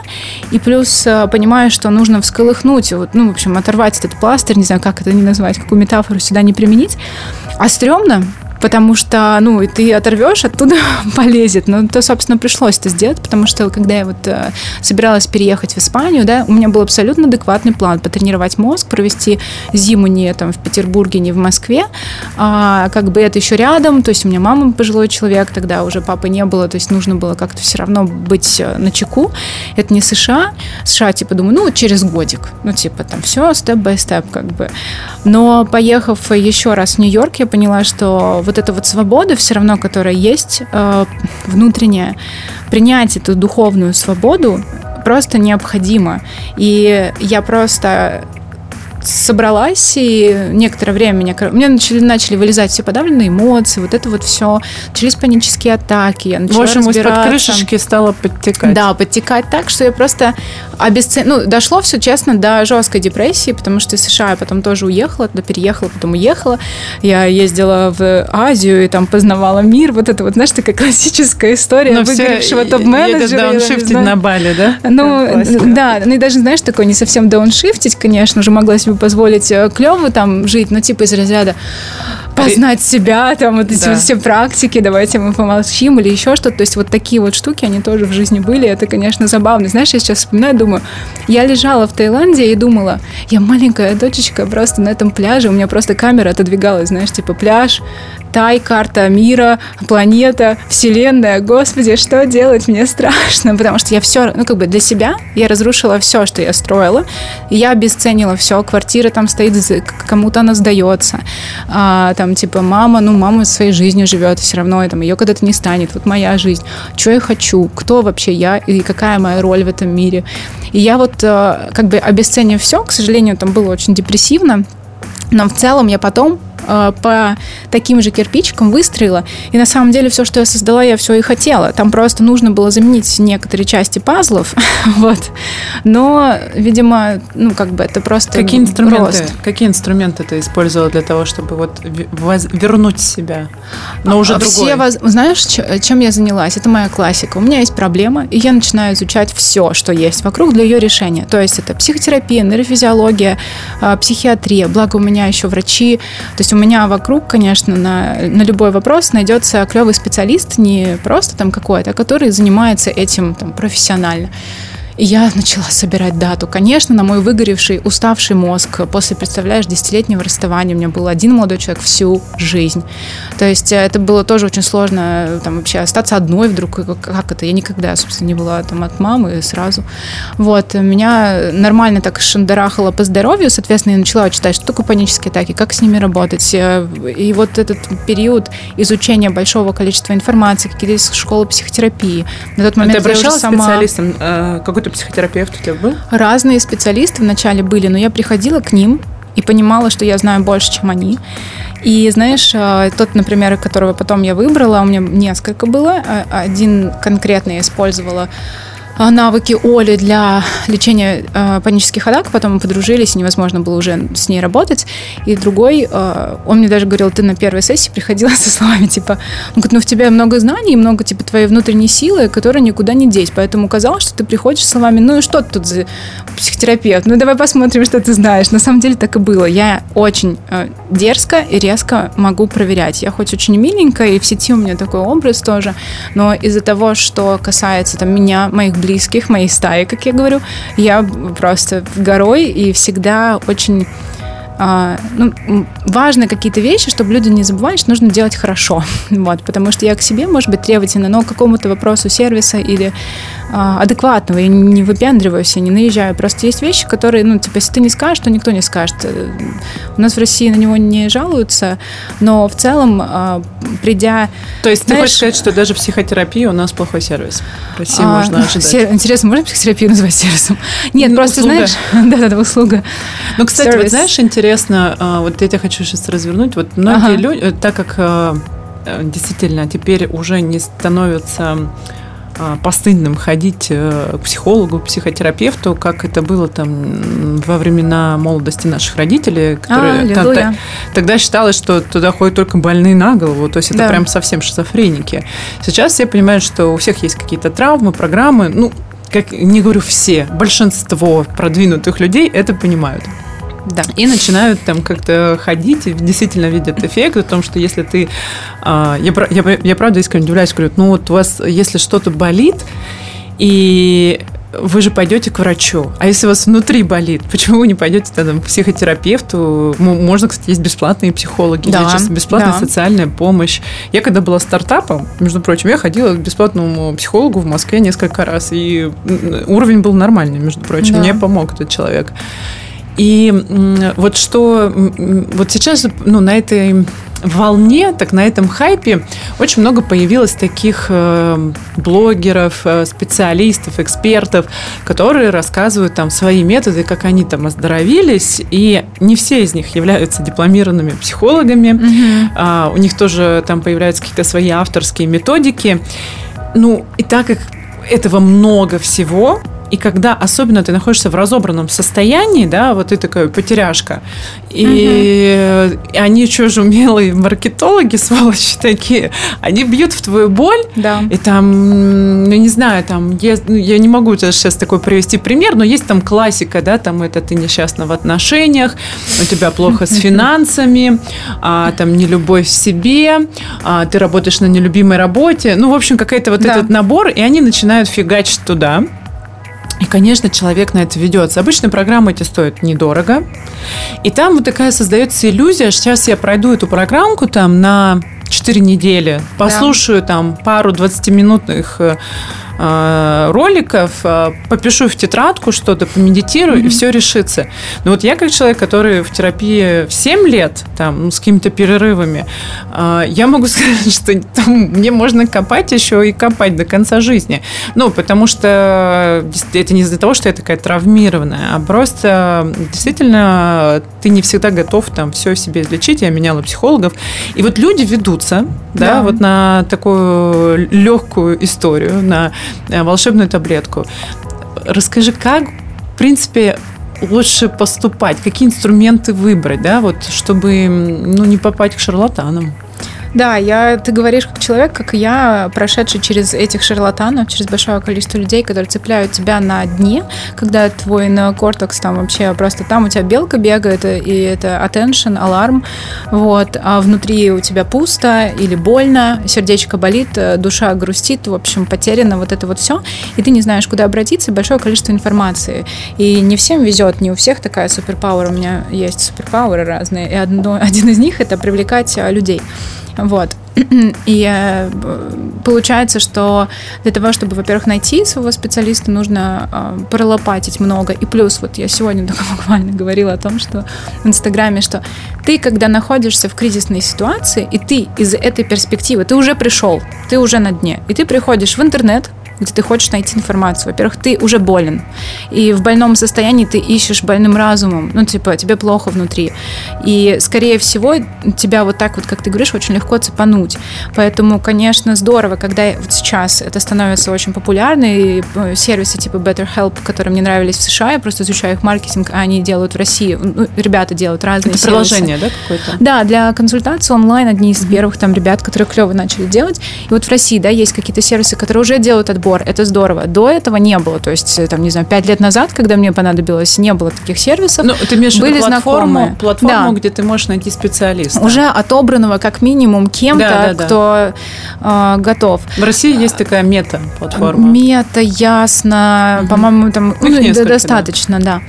И плюс э, понимаю, что нужно всколыхнуть, вот, ну, в общем, оторвать этот пластырь, не знаю, как это не назвать, какую метафору сюда не применить. А стрёмно, потому что, ну, и ты оторвешь, оттуда [laughs] полезет. Ну, то, собственно, пришлось это сделать, потому что, когда я вот э, собиралась переехать в Испанию, да, у меня был абсолютно адекватный план потренировать мозг, провести зиму не там в Петербурге, не в Москве, а, как бы это еще рядом, то есть у меня мама пожилой человек, тогда уже папы не было, то есть нужно было как-то все равно быть э, на чеку. Это не США. США, типа, думаю, ну, через годик. Ну, типа, там все степ-бай-степ, как бы. Но поехав еще раз в Нью-Йорк, я поняла, что вот эта вот свобода все равно, которая есть э, внутренняя, принять эту духовную свободу просто необходимо. И я просто собралась, и некоторое время меня, у меня начали, начали вылезать все подавленные эмоции, вот это вот все, начались панические атаки, я в начала общем, из-под крышечки стало подтекать. Да, подтекать так, что я просто обесцен... Ну, дошло все, честно, до жесткой депрессии, потому что из США я потом тоже уехала, туда переехала, потом уехала. Я ездила в Азию и там познавала мир. Вот это вот, знаешь, такая классическая история Но все выгоревшего топ-менеджера. дауншифтить на Бали, да? Ну, да, ну и даже, знаешь, такой не совсем дауншифтить, конечно же, могла себе позволить клево там жить, но типа из разряда познать себя, там вот эти Да. вот все практики, давайте мы помолчим или еще что-то. То есть вот такие вот штуки, они тоже в жизни были. Это, конечно, забавно. Знаешь, я сейчас вспоминаю, думаю, я лежала в Таиланде и думала, я маленькая дочечка просто на этом пляже, у меня просто камера отодвигалась, знаешь, типа пляж, Тай, карта мира, планета, вселенная. Господи, что делать? Мне страшно, потому что я все, ну как бы для себя я разрушила все, что я строила, и я обесценила все. Квартира там стоит, кому-то она сдается. А, там типа мама, ну мама своей жизнью живет, все равно там ее когда-то не станет. Вот моя жизнь. Что я хочу? Кто вообще я и какая моя роль в этом мире? И я вот э, как бы обесценив все, к сожалению, там было очень депрессивно. Но в целом я потом э, по таким же кирпичикам выстроила. И на самом деле все, что я создала, я все и хотела. Там просто нужно было заменить некоторые части пазлов. [laughs] вот. Но, видимо, ну, как бы это просто Какие инструменты, рост. какие инструменты ты использовала для того, чтобы вот вернуть себя, но уже А другой? Все воз- Знаешь, чем я занялась? Это моя классика. У меня есть проблема, и я начинаю изучать все, что есть вокруг для ее решения. То есть это психотерапия, нейрофизиология, а, психиатрия. Благо у меня еще врачи. То есть у меня вокруг, конечно, на, на любой вопрос найдется клевый специалист, не просто там какой-то, а который занимается этим там, профессионально. И я начала собирать дату. Конечно, на мой выгоревший, уставший мозг после, представляешь, десятилетнего расставания у меня был один молодой человек всю жизнь. То есть э, это было тоже очень сложно э, там вообще остаться одной вдруг. Как, как это? Я никогда, собственно, не была там от мамы сразу. Вот. Меня нормально так шандарахало по здоровью, соответственно, я начала читать, что такое панические атаки, как с ними работать. Э, И вот этот период изучения большого количества информации, какие есть школы психотерапии. На тот А момент ты я уже обращалась к сама... специалистам? Э, Какой-то психотерапевт у тебя был? Разные специалисты вначале были, но я приходила к ним и понимала, что я знаю больше, чем они. И знаешь, э, тот, например, которого потом я выбрала, у меня несколько было. Э, Один конкретно я использовала навыки Оли для лечения э, панических атак, потом мы подружились, невозможно было уже с ней работать. И другой, э, он мне даже говорил, ты на первой сессии приходила [laughs] со словами, типа, он говорит, ну в тебе много знаний, много, типа, твоей внутренней силы, которая никуда не деть, поэтому казалось, что ты приходишь с словами, ну и что ты тут за психотерапевт, ну давай посмотрим, что ты знаешь. На самом деле так и было. Я очень э, дерзко и резко могу проверять. Я хоть очень миленькая, и в сети у меня такой образ тоже, но из-за того, что касается там меня, моих близких, моей стаи, как я говорю, я просто горой и всегда очень а, ну, важны какие-то вещи, чтобы люди не забывали, что нужно делать хорошо. [laughs] Вот, потому что я к себе, может быть, требовательна, но к какому-то вопросу сервиса или адекватного. Я не выпендриваюсь, я не наезжаю. Просто есть вещи, которые, ну, типа, если ты не скажешь, то никто не скажет. Э, У нас в России на него не жалуются, но в целом, а, придя... То есть ты Знаешь- хочешь сказать, что даже в психотерапии у нас плохой сервис? В России а, можно [laughs] ожидать. сер- Интересно, можно психотерапию называть сервисом? Нет, Ну, просто, услуга. знаешь... [laughs] Да-да-да, услуга. Ну, кстати, вот Сервис. знаешь, интересно, а, вот я тебя хочу сейчас развернуть. Вот многие Ага. люди, э, так как а, э, действительно теперь уже не становится а, постыдным ходить э, к психологу, к психотерапевту, как это было там во времена молодости наших родителей, которые та- Аллилуйя. та- тогда считалось, что туда ходят только больные на голову, то есть это Да. прям совсем шизофреники. Сейчас все понимают, что у всех есть какие-то травмы, программы, ну, как не говорю все, большинство продвинутых людей это понимают. Да. И начинают там как-то ходить и действительно видят эффект о том, что если ты... а, я, я, я правда искренне удивляюсь, говорю, ну вот у вас, если что-то болит, и вы же пойдете к врачу. А если у вас внутри болит, почему вы не пойдете тогда к психотерапевту? Можно, кстати, есть бесплатные психологи, Да, сейчас бесплатная да. социальная помощь. Я когда была стартапом, между прочим, я ходила к бесплатному психологу в Москве несколько раз, и уровень был нормальный, между прочим. Да. Мне помог этот человек. И вот что вот сейчас ну, на этой волне, так на этом хайпе очень много появилось таких э, блогеров, э, специалистов, экспертов, которые рассказывают там свои методы, как они там оздоровились, и не все из них являются дипломированными психологами, А, у них тоже там появляются какие-то свои авторские методики. Ну, и так как этого много всего, и когда особенно ты находишься в разобранном состоянии, да, вот ты такая потеряшка, и, и они что же умелые маркетологи, [laughs] сволочи такие, они бьют в твою боль, Да. и там, ну, не знаю, там, я, ну, я не могу сейчас такой привести пример, но есть там классика, да, там это ты несчастна в отношениях, у тебя плохо с [laughs] финансами, а, там нелюбовь в себе, а, ты работаешь на нелюбимой работе, ну, в общем, какой-то вот Да. этот набор, и они начинают фигачить туда. И, конечно, человек на это ведется. Обычно программы эти стоят недорого. И там вот такая создается иллюзия, что сейчас я пройду эту программку там на 4 недели, послушаю там пару 20-минутных э, роликов, э, попишу в тетрадку что-то, помедитирую, и все решится. Но вот я как человек, который в терапии в 7 лет, там, ну, с какими-то перерывами, э, я могу [laughs] сказать, что там мне можно копать еще и копать до конца жизни. Ну, потому что это не из-за того, что я такая травмированная, а просто действительно ты не всегда готов там все себе излечить. Я меняла психологов. И вот люди ведутся, да, Да. вот на такую легкую историю, на волшебную таблетку. Расскажи, как, в принципе, лучше поступать, какие инструменты выбрать, да, вот, чтобы ну, не попасть к шарлатанам. Да, я, ты говоришь как человек, как я, прошедший через этих шарлатанов, через большое количество людей, которые цепляют тебя на дне, когда твой неокортекс там вообще просто там у тебя белка бегает, и это attention, аларм, вот, а внутри у тебя пусто или больно, сердечко болит, душа грустит, в общем, потеряно вот это вот все, и ты не знаешь, куда обратиться, большое количество информации. И не всем везет, не у всех такая суперпауэр, у меня есть суперпауэры разные, и одно, [laughs] один из них это привлекать а, людей. Вот. [clears throat] И э, получается, что для того, чтобы, во-первых, найти своего специалиста, нужно э, пролопатить много. И плюс, вот я сегодня [laughs] только буквально говорила о том, что в Инстаграме, что ты, когда находишься в кризисной ситуации, и ты из этой перспективы, ты уже пришел, ты уже на дне, и ты приходишь в интернет, где ты хочешь найти информацию. Во-первых, ты уже болен. И в больном состоянии ты ищешь больным разумом. Ну, типа, тебе плохо внутри. И, скорее всего, тебя вот так вот, как ты говоришь, очень легко цепануть. Поэтому, конечно, здорово, когда вот сейчас это становится очень популярно, и э, сервисы типа BetterHelp, которые мне нравились в США, я просто изучаю их маркетинг, а они делают в России. Ну, ребята делают разные это сервисы. приложение, да, какое-то? Да, для консультации онлайн одни из первых там ребят, которые клево начали делать. И вот в России, да, есть какие-то сервисы, которые уже делают отбор отбор, это здорово. До этого не было, то есть, там, не знаю, пять лет назад, когда мне понадобилось, не было таких сервисов. Ну, ты имеешь были платформу, знакомые. платформу Да. где ты можешь найти специалиста. Уже отобранного как минимум кем-то, Да, да, да. кто э, готов. В России есть такая мета-платформа. Мета, ясно, по-моему, там ну, несколько, достаточно, да.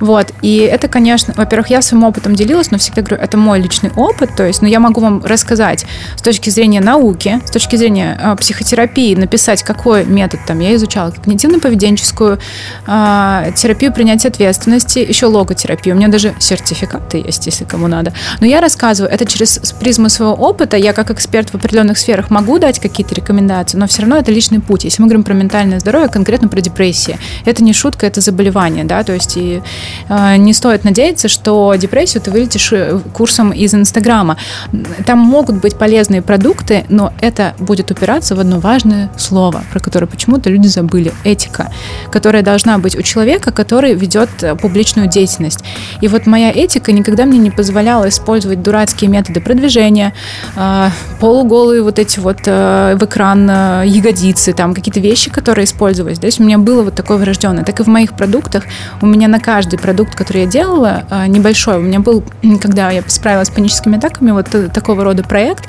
Вот. И это, конечно, во-первых, я своим опытом делилась, но всегда говорю, это мой личный опыт, то есть, но я могу вам рассказать с точки зрения науки, с точки зрения э, психотерапии, написать, какой метод там я изучала, когнитивно-поведенческую э, терапию принятия ответственности, еще логотерапию. У меня даже сертификаты есть, если кому надо. Но я рассказываю это через призму своего опыта. Я как эксперт в определенных сферах могу дать какие-то рекомендации, но все равно это личный путь. Если мы говорим про ментальное здоровье, конкретно про депрессию, это не шутка, это заболевание, да, то есть и э, не стоит надеяться, что депрессию ты вылетишь э, курсом из Инстаграма. Там могут быть полезные продукты, но это будет упираться в одно важное слово, про которое почему-то люди забыли. Этика, которая должна быть у человека, который ведет э, публичную деятельность. И вот моя этика никогда мне не позволяла использовать дурацкие методы продвижения, э, полуголые вот эти вот э, в экран ягодицы, там какие-то вещи, которые использовались. То есть у меня было вот такое врожденное. Так и в моих продуктах у меня на каждый продукт, который я делала, небольшой, у меня был, [clears throat] когда я справилась с паническими атаками, вот такого рода проект,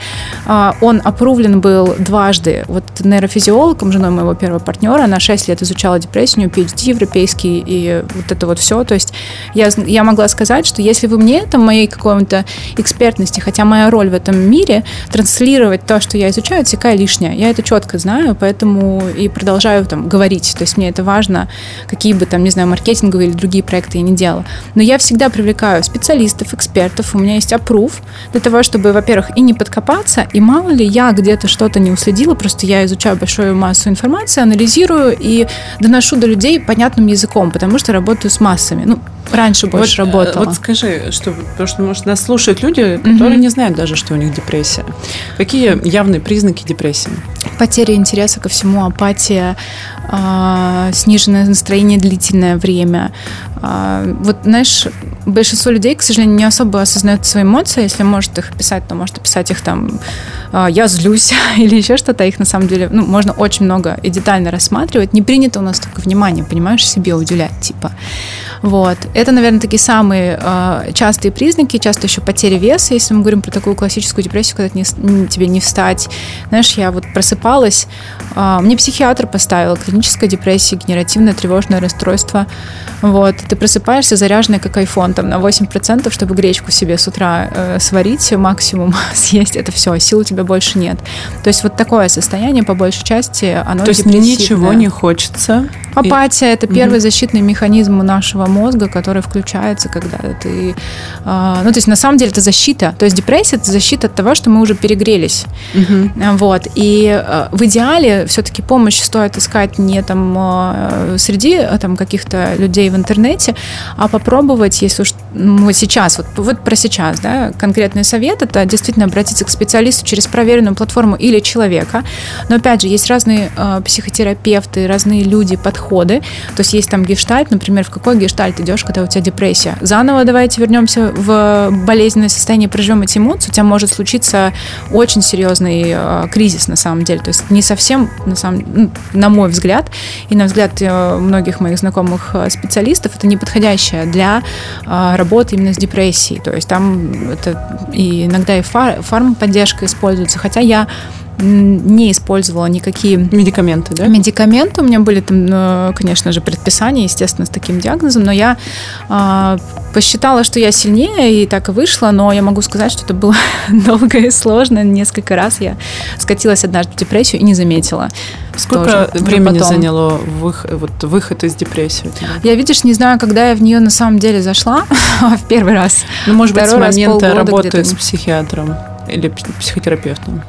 э, он опрувлен был дважды вот нейрофизиологом, женой моего первого партнера, она 6 лет изучала депрессию, PhD европейский и вот это вот все, то есть я, я могла сказать, что если вы мне там моей какой-то экспертности, хотя моя роль в этом мире транслировать то, что я изучаю, отсекая лишнее. Я это четко знаю, поэтому и продолжаю там говорить. То есть мне это важно, какие бы там, не знаю, маркетинговые или другие проекты я не делала. Но я всегда привлекаю специалистов, экспертов. У меня есть опруф для того, чтобы, во-первых, и не подкопаться, и мало ли я где-то что-то не уследила, просто я изучаю большую массу информации, анализирую и доношу до людей понятным языком, потому что работаю с массами. Ну, раньше больше вот, э, работала. Вот скажи, что, потому что, может, нас слушают люди, которые не знают даже, что у них депрессия. Какие явные признаки депрессии? Потеря интереса ко всему, апатия, а, сниженное настроение длительное время. А, Вот, знаешь, большинство людей, к сожалению, не особо осознают свои эмоции. Если может их писать, то может описать их там а, «я злюсь» [laughs] или еще что-то. Их на самом деле ну, можно очень много и детально рассматривать. Не принято у нас только внимание, понимаешь, себе уделять, типа. Вот. Это, наверное, такие самые э, частые признаки, часто еще потеря веса, если мы говорим про такую классическую депрессию, когда не, тебе не встать. Знаешь, я вот просыпалась, э, мне психиатр поставил клиническая депрессия, генеративное тревожное расстройство. Вот. Ты просыпаешься заряженная как айфон, там на 8%, чтобы гречку себе с утра э, сварить, максимум [laughs] съесть, это все, сил у тебя больше нет. То есть вот такое состояние, по большей части, оно То есть ничего не хочется. Апатия это первый защитный механизм у нашего мозга, который включается, когда ты. э, ну, то есть на самом деле это защита. То есть депрессия это защита от того, что мы уже перегрелись. Э, Вот. И э, в идеале все-таки помощь стоит искать не там э, среди там каких-то людей в интернете, а попробовать, если уж ну, вот сейчас, вот, вот про сейчас, да, конкретный совет это действительно обратиться к специалисту через проверенную платформу или человека. Но опять же, есть разные э, психотерапевты, разные люди, подходы. То есть есть там гештальт, например, в какой гештальт гештальт идешь, когда у тебя депрессия. Заново давайте вернемся в болезненное состояние, проживем эти эмоции, у тебя может случиться очень серьезный э, кризис на самом деле. То есть не совсем, на, самом, ну, на мой взгляд, и на взгляд э, многих моих знакомых э, специалистов, это неподходящее для э, работы именно с депрессией. То есть там это и иногда и фар, фармподдержка используется, хотя я не использовала никакие Медикаменты, да? медикаменты. У меня были там, э, конечно же, предписания, естественно, с таким диагнозом, но я э, посчитала, что я сильнее, и так и вышло, но я могу сказать, что это было [laughs] долго и сложно. Несколько раз я скатилась однажды в депрессию и не заметила. Сколько Тоже. времени Потом. заняло вых- вот, выход из депрессии? Я, видишь, не знаю, когда я в нее на самом деле зашла [laughs] в первый раз. Ну, может быть, с Второй момента работы с психиатром или пс- психотерапевтом.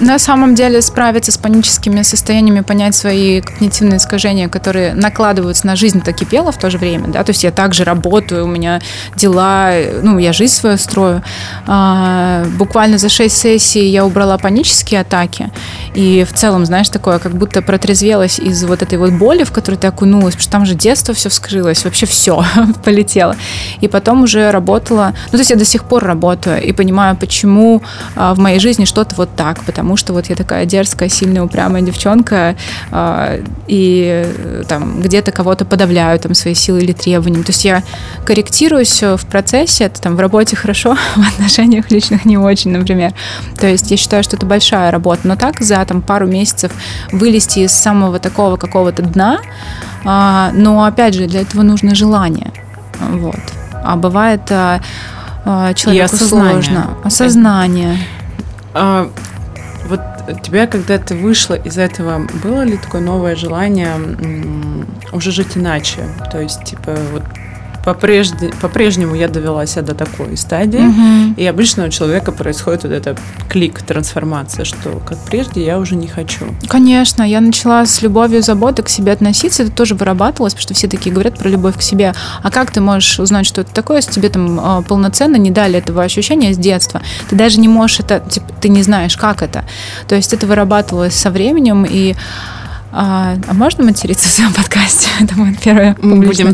На самом деле справиться с паническими состояниями, понять свои когнитивные искажения, которые накладываются на жизнь, так кипела в то же время, да, то есть я также работаю, у меня дела, ну, я жизнь свою строю. А, буквально за 6 сессий я убрала панические атаки, и в целом, знаешь, такое, как будто протрезвелась из вот этой вот боли, в которую ты окунулась, потому что там же детство все вскрылось, вообще все [laughs] полетело. И потом уже работала, ну, то есть я до сих пор работаю и понимаю, почему а, в моей жизни что-то вот так, потому что вот я такая дерзкая, сильная, упрямая девчонка, а, и э, там где-то кого-то подавляю там свои силы или требования. То есть я корректируюсь э, в процессе, это там в работе хорошо, [laughs] в отношениях личных не очень, например. То есть я считаю, что это большая работа, но так за там пару месяцев вылезти из самого такого какого-то дна, а, но опять же для этого нужно желание, вот. А бывает а, человеку осознание. сложно. Осознание. Тебя, когда ты вышла из этого, было ли такое новое желание уже жить иначе? То есть, типа, вот по-прежде- по-прежнему я довела себя до такой стадии, Мгм. и обычно у человека происходит вот это клик, трансформация, что как прежде я уже не хочу. Конечно, я начала с любовью и заботой к себе относиться, это тоже вырабатывалось, потому что все такие говорят про любовь к себе. А как ты можешь узнать, что это такое, если тебе там э, полноценно не дали этого ощущения с детства? Ты даже не можешь это, типа, ты не знаешь, как это. То есть это вырабатывалось со временем, и а, а можно материться в своем подкасте? [laughs] Это будет первое Мы будем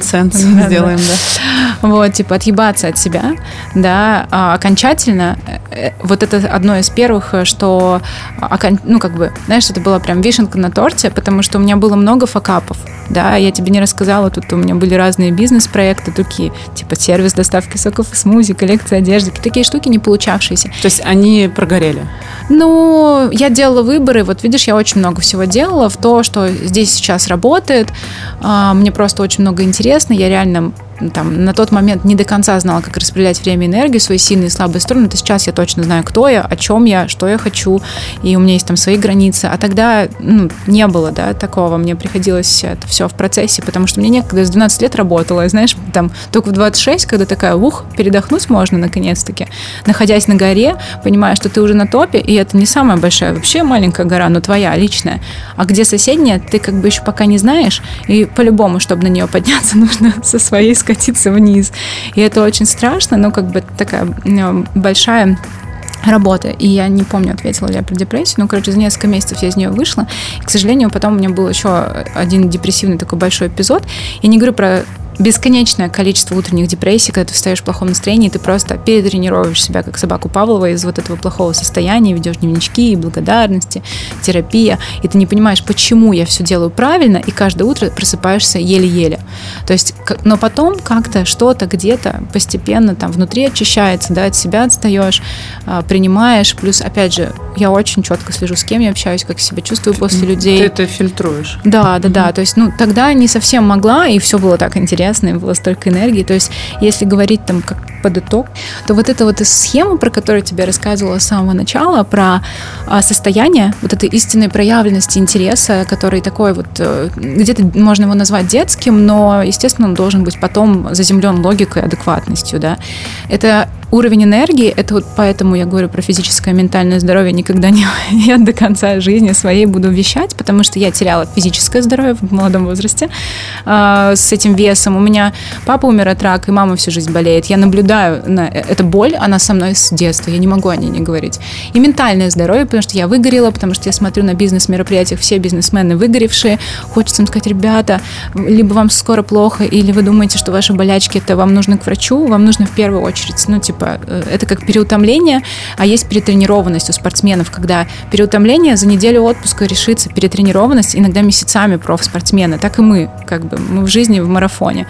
Да, да. сделаем, да. Вот, типа, отъебаться от себя, да, а окончательно, э, вот это одно из первых, э, что, окон- ну, как бы, знаешь, это была прям вишенка на торте, потому что у меня было много факапов, да, я тебе не рассказала, тут у меня были разные бизнес-проекты, такие, типа, сервис доставки соков и смузи, коллекция одежды, такие штуки не получавшиеся. То есть они прогорели. Ну, я делала выборы. Вот видишь, я очень много всего делала в то, что здесь сейчас работает. А, Мне просто очень много интересно. Я реально там, на тот момент не до конца знала, как распределять время и энергию, свои сильные и слабые стороны. То сейчас я точно знаю, кто я, о чем я, что я хочу, и у меня есть там свои границы. А тогда ну, не было да, такого. Мне приходилось это все в процессе, потому что мне некогда с 12 лет работала. И знаешь, там только в 26, когда такая, ух, передохнуть можно наконец-таки, находясь на горе, понимая, что ты уже на топе, и это не самая большая, вообще маленькая гора, но твоя личная. А где соседняя, ты как бы еще пока не знаешь, и по-любому, чтобы на нее подняться, [laughs] нужно со своей скатиться вниз. И это очень страшно, но как бы такая большая работа. И я не помню, ответила ли я про депрессию. Ну, короче, за несколько месяцев я из нее вышла. И, к сожалению, потом у меня был еще один депрессивный такой большой эпизод. Я не говорю про бесконечное количество утренних депрессий, когда ты встаешь в плохом настроении, ты просто перетренировываешь себя, как собаку Павлова, из вот этого плохого состояния, ведешь дневнички, благодарности, терапия, и ты не понимаешь, почему я все делаю правильно, и каждое утро просыпаешься еле-еле. То есть, но потом как-то что-то где-то постепенно там внутри очищается, да, от себя отстаешь, а, принимаешь, плюс, опять же, я очень четко слежу, с кем я общаюсь, как себя чувствую после людей. Ты это фильтруешь. Да, да, да. То есть, ну, тогда не совсем могла, и все было так интересно, и было столько энергии. То есть, если говорить там как под итог, то вот эта вот схема, про которую тебе рассказывала с самого начала, про а, состояние вот этой истинной проявленности интереса, который такой вот, э, где-то можно его назвать детским, но, естественно, он должен быть потом заземлен логикой, адекватностью, да. Это уровень энергии, это вот поэтому я говорю про физическое и ментальное здоровье никогда не [laughs] я до конца жизни своей буду вещать, потому что я теряла физическое здоровье в молодом возрасте э, с этим весом. У меня папа умер от рака, и мама всю жизнь болеет. Я наблюдаю на эту боль, она со мной с детства, я не могу о ней не говорить. И ментальное здоровье, потому что я выгорела, потому что я смотрю на бизнес-мероприятиях, все бизнесмены выгоревшие. Хочется им сказать, ребята, либо вам скоро плохо, или вы думаете, что ваши болячки, это вам нужно к врачу, вам нужно в первую очередь, ну, типа, э, это как переутомление, а есть перетренированность у спортсменов, когда переутомление за неделю отпуска решится, перетренированность иногда месяцами профспортсмены, так и мы, как бы, мы в жизни в марафоне.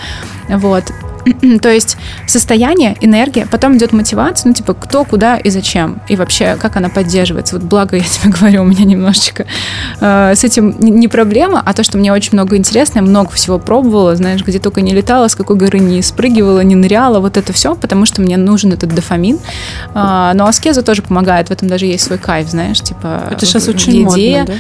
Вот. [clears throat] То есть состояние, энергия, потом идет мотивация, ну, типа, кто, куда и зачем, и вообще, как она поддерживается. Вот благо, я [laughs] тебе говорю, у меня немножечко э, с этим не проблема, а то, что мне очень много интересно, я много всего пробовала, знаешь, где только не летала, с какой горы не спрыгивала, не ныряла, вот это все, потому что мне нужен этот дофамин. Э, но аскеза тоже помогает, в этом даже есть свой кайф, знаешь, типа... Это сейчас очень идея. модно,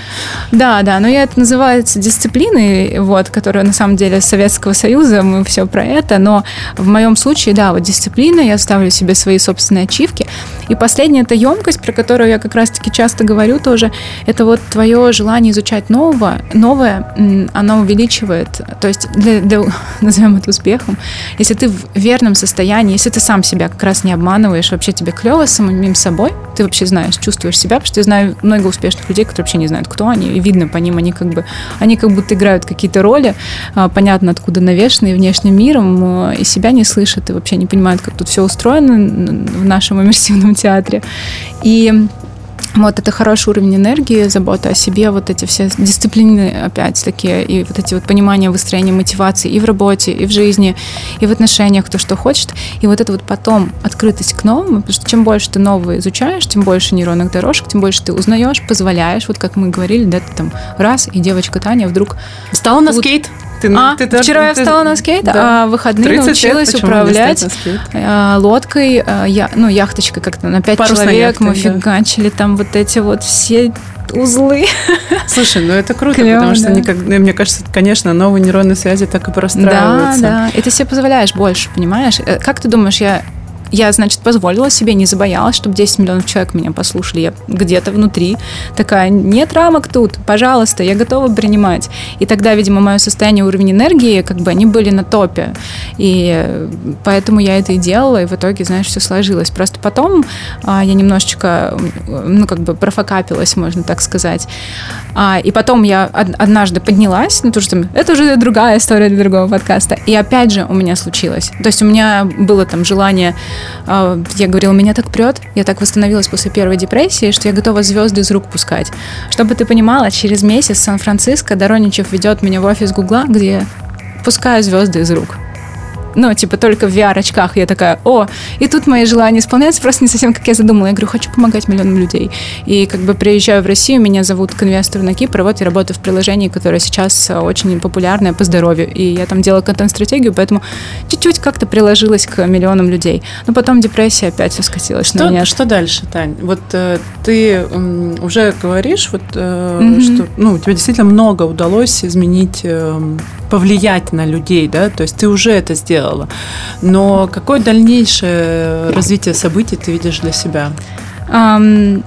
да? Да, да, но я это называется дисциплиной, вот, которая на самом деле Советского Союза, мы все про это, но в моем случае, да, вот дисциплина, я ставлю себе свои собственные ачивки. И последняя это емкость, про которую я как раз-таки часто говорю тоже, это вот твое желание изучать нового, новое, оно увеличивает, то есть для, для, [laughs] назовем это успехом, если ты в верном состоянии, если ты сам себя как раз не обманываешь, вообще тебе клево самим собой, ты вообще знаешь, чувствуешь себя, потому что я знаю много успешных людей, которые вообще не знают, кто они, и видно по ним, они как бы, они как будто играют какие-то роли, а, понятно, откуда навешенные внешним миром, и себя не слышат, и вообще не понимают, как тут все устроено в нашем иммерсивном театре. И вот это хороший уровень энергии, забота о себе, вот эти все дисциплины опять такие, и вот эти вот понимания выстроения мотивации и в работе, и в жизни, и в отношениях, кто что хочет. И вот это вот потом открытость к новому, потому что чем больше ты нового изучаешь, тем больше нейронных дорожек, тем больше ты узнаешь, позволяешь, вот как мы говорили, да, ты там раз, и девочка Таня вдруг... Встала на скейт? Ты, а, ты, вчера ты, я встала на скейт, да. а в выходные научилась лет, управлять э, лодкой, э, я, ну, яхточкой как-то на пять человек. Яхтой, мы да. фигачили там вот эти вот все узлы. [laughs] Слушай, ну это круто, Клево, потому что, да. никак, ну, мне кажется, конечно, новые нейронные связи так и простраиваются. Да, да, и ты себе позволяешь больше, понимаешь? Э, как ты думаешь, я я, значит, позволила себе, не забоялась, чтобы 10 миллионов человек меня послушали. Я где-то внутри такая, нет рамок тут, пожалуйста, я готова принимать. И тогда, видимо, мое состояние, уровень энергии, как бы они были на топе. И поэтому я это и делала, и в итоге, знаешь, все сложилось. Просто потом а, я немножечко, ну, как бы профокапилась, можно так сказать. А, и потом я однажды поднялась, ну, то, что это уже другая история для другого подкаста. И опять же у меня случилось. То есть у меня было там желание я говорила, меня так прет, я так восстановилась после первой депрессии, что я готова звезды из рук пускать. Чтобы ты понимала, через месяц Сан-Франциско Дороничев ведет меня в офис Гугла, где пускаю звезды из рук ну, типа, только в VR-очках. Я такая, о, и тут мои желания исполняются просто не совсем, как я задумала. Я говорю, хочу помогать миллионам людей. И как бы приезжаю в Россию, меня зовут к инвестору на Кипр, вот я работаю в приложении, которое сейчас очень популярное по здоровью. И я там делаю контент-стратегию, поэтому чуть-чуть как-то приложилась к миллионам людей. Но потом депрессия опять все скатилась что, на меня. Что дальше, Тань? Вот э, ты э, уже говоришь, вот, э, mm-hmm. что ну, у тебя действительно много удалось изменить, э, повлиять на людей, да, то есть ты уже это сделал сделала. Но какое дальнейшее развитие событий ты видишь для себя? Um,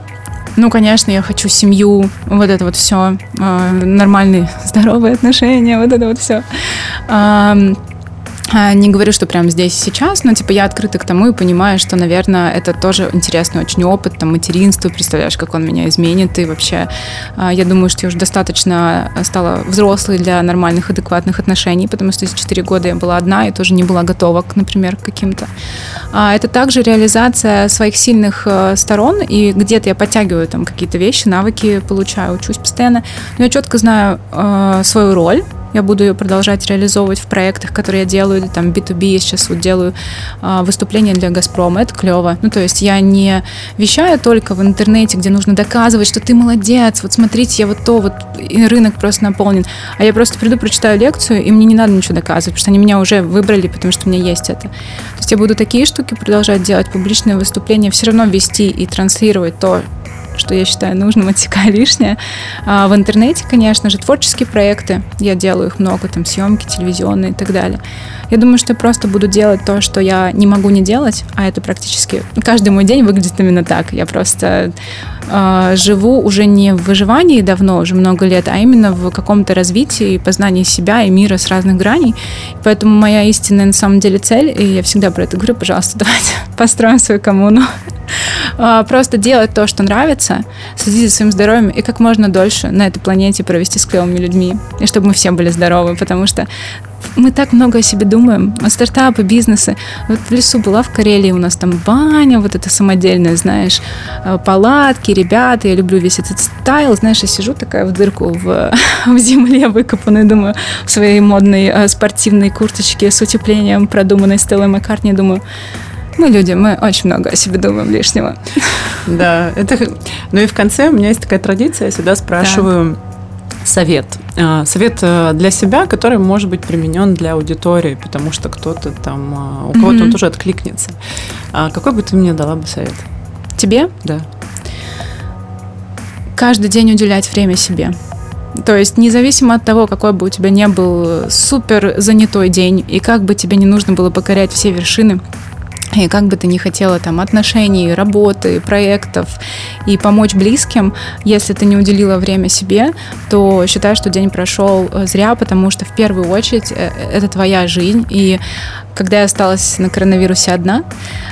ну, конечно, я хочу семью, вот это вот все, э, нормальные, [laughs] здоровые отношения, вот это вот все. Э, а, не говорю, что прямо здесь и сейчас, но типа я открыта к тому и понимаю, что, наверное, это тоже интересный очень опыт, там, материнство, представляешь, как он меня изменит, и вообще а, я думаю, что я уже достаточно стала взрослой для нормальных, адекватных отношений, потому что эти четыре года я была одна и тоже не была готова, к, например, к каким-то. А, это также реализация своих сильных э, сторон, и где-то я подтягиваю там какие-то вещи, навыки получаю, учусь постоянно, но я четко знаю э, свою роль, я буду ее продолжать реализовывать в проектах, которые я делаю, там B2B я сейчас вот делаю а, выступления для Газпрома, это клево. Ну, то есть я не вещаю только в интернете, где нужно доказывать, что ты молодец, вот смотрите, я вот то, вот и рынок просто наполнен. А я просто приду, прочитаю лекцию, и мне не надо ничего доказывать, потому что они меня уже выбрали, потому что у меня есть это. То есть я буду такие штуки продолжать делать, публичные выступления, все равно вести и транслировать то, что я считаю нужным, отсекаю лишнее. А в интернете, конечно же, творческие проекты. Я делаю их много, там съемки телевизионные и так далее. Я думаю, что я просто буду делать то, что я не могу не делать, а это практически каждый мой день выглядит именно так. Я просто э, живу уже не в выживании давно, уже много лет, а именно в каком-то развитии и познании себя и мира с разных граней. Поэтому моя истинная на самом деле цель, и я всегда про это говорю, пожалуйста, [laughs] давайте построим свою коммуну. А, просто делать то, что нравится, следить за своим здоровьем и как можно дольше на этой планете провести с клевыми людьми. И чтобы мы все были здоровы, потому что мы так много о себе думаем, о стартапы, бизнесы. Вот в лесу была в Карелии, у нас там баня, вот это самодельная, знаешь, э, палатки, ребята, я люблю весь этот стайл, знаешь, я сижу такая в дырку в, [laughs] в земле выкопанной, думаю, в своей модной э, спортивной курточке с утеплением, продуманной Стеллой Маккартни, думаю, мы люди, мы очень много о себе думаем лишнего. Да, это... Ну и в конце у меня есть такая традиция, я всегда спрашиваю совет. А, совет э, для себя, который может быть применен для аудитории, потому что кто-то там, а, у кого-то он тоже откликнется. А какой бы ты мне дала бы совет? Тебе? Да. Каждый день уделять время себе. То есть независимо от того, какой бы у тебя не был супер занятой день, и как бы тебе не нужно было покорять все вершины, и как бы ты ни хотела там отношений, работы, проектов и помочь близким, если ты не уделила время себе, то считай, что день прошел э, зря, потому что в первую очередь э, это твоя жизнь. И когда я осталась на коронавирусе одна,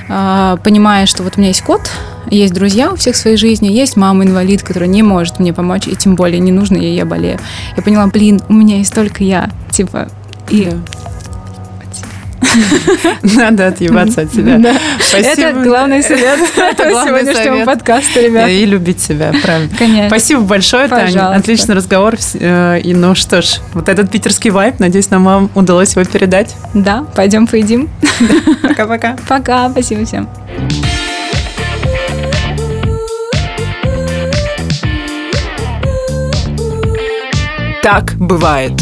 а, понимая, что вот у меня есть кот, есть друзья у всех в своей жизни, есть мама-инвалид, которая не может мне помочь, и тем более не нужно ей, я болею. Я поняла, блин, у меня есть только я, типа, и Надо отъебаться от себя. Спасибо. Это главный совет [laughs] сегодняшнего подкаста, ребят. И любить себя, правильно. Конечно. Спасибо большое, Таня. Отличный разговор. Э, и ну что ж, вот этот питерский вайп, надеюсь, нам вам удалось его передать. Да, пойдем поедим. [laughs] Пока-пока. Пока, спасибо всем. Так бывает.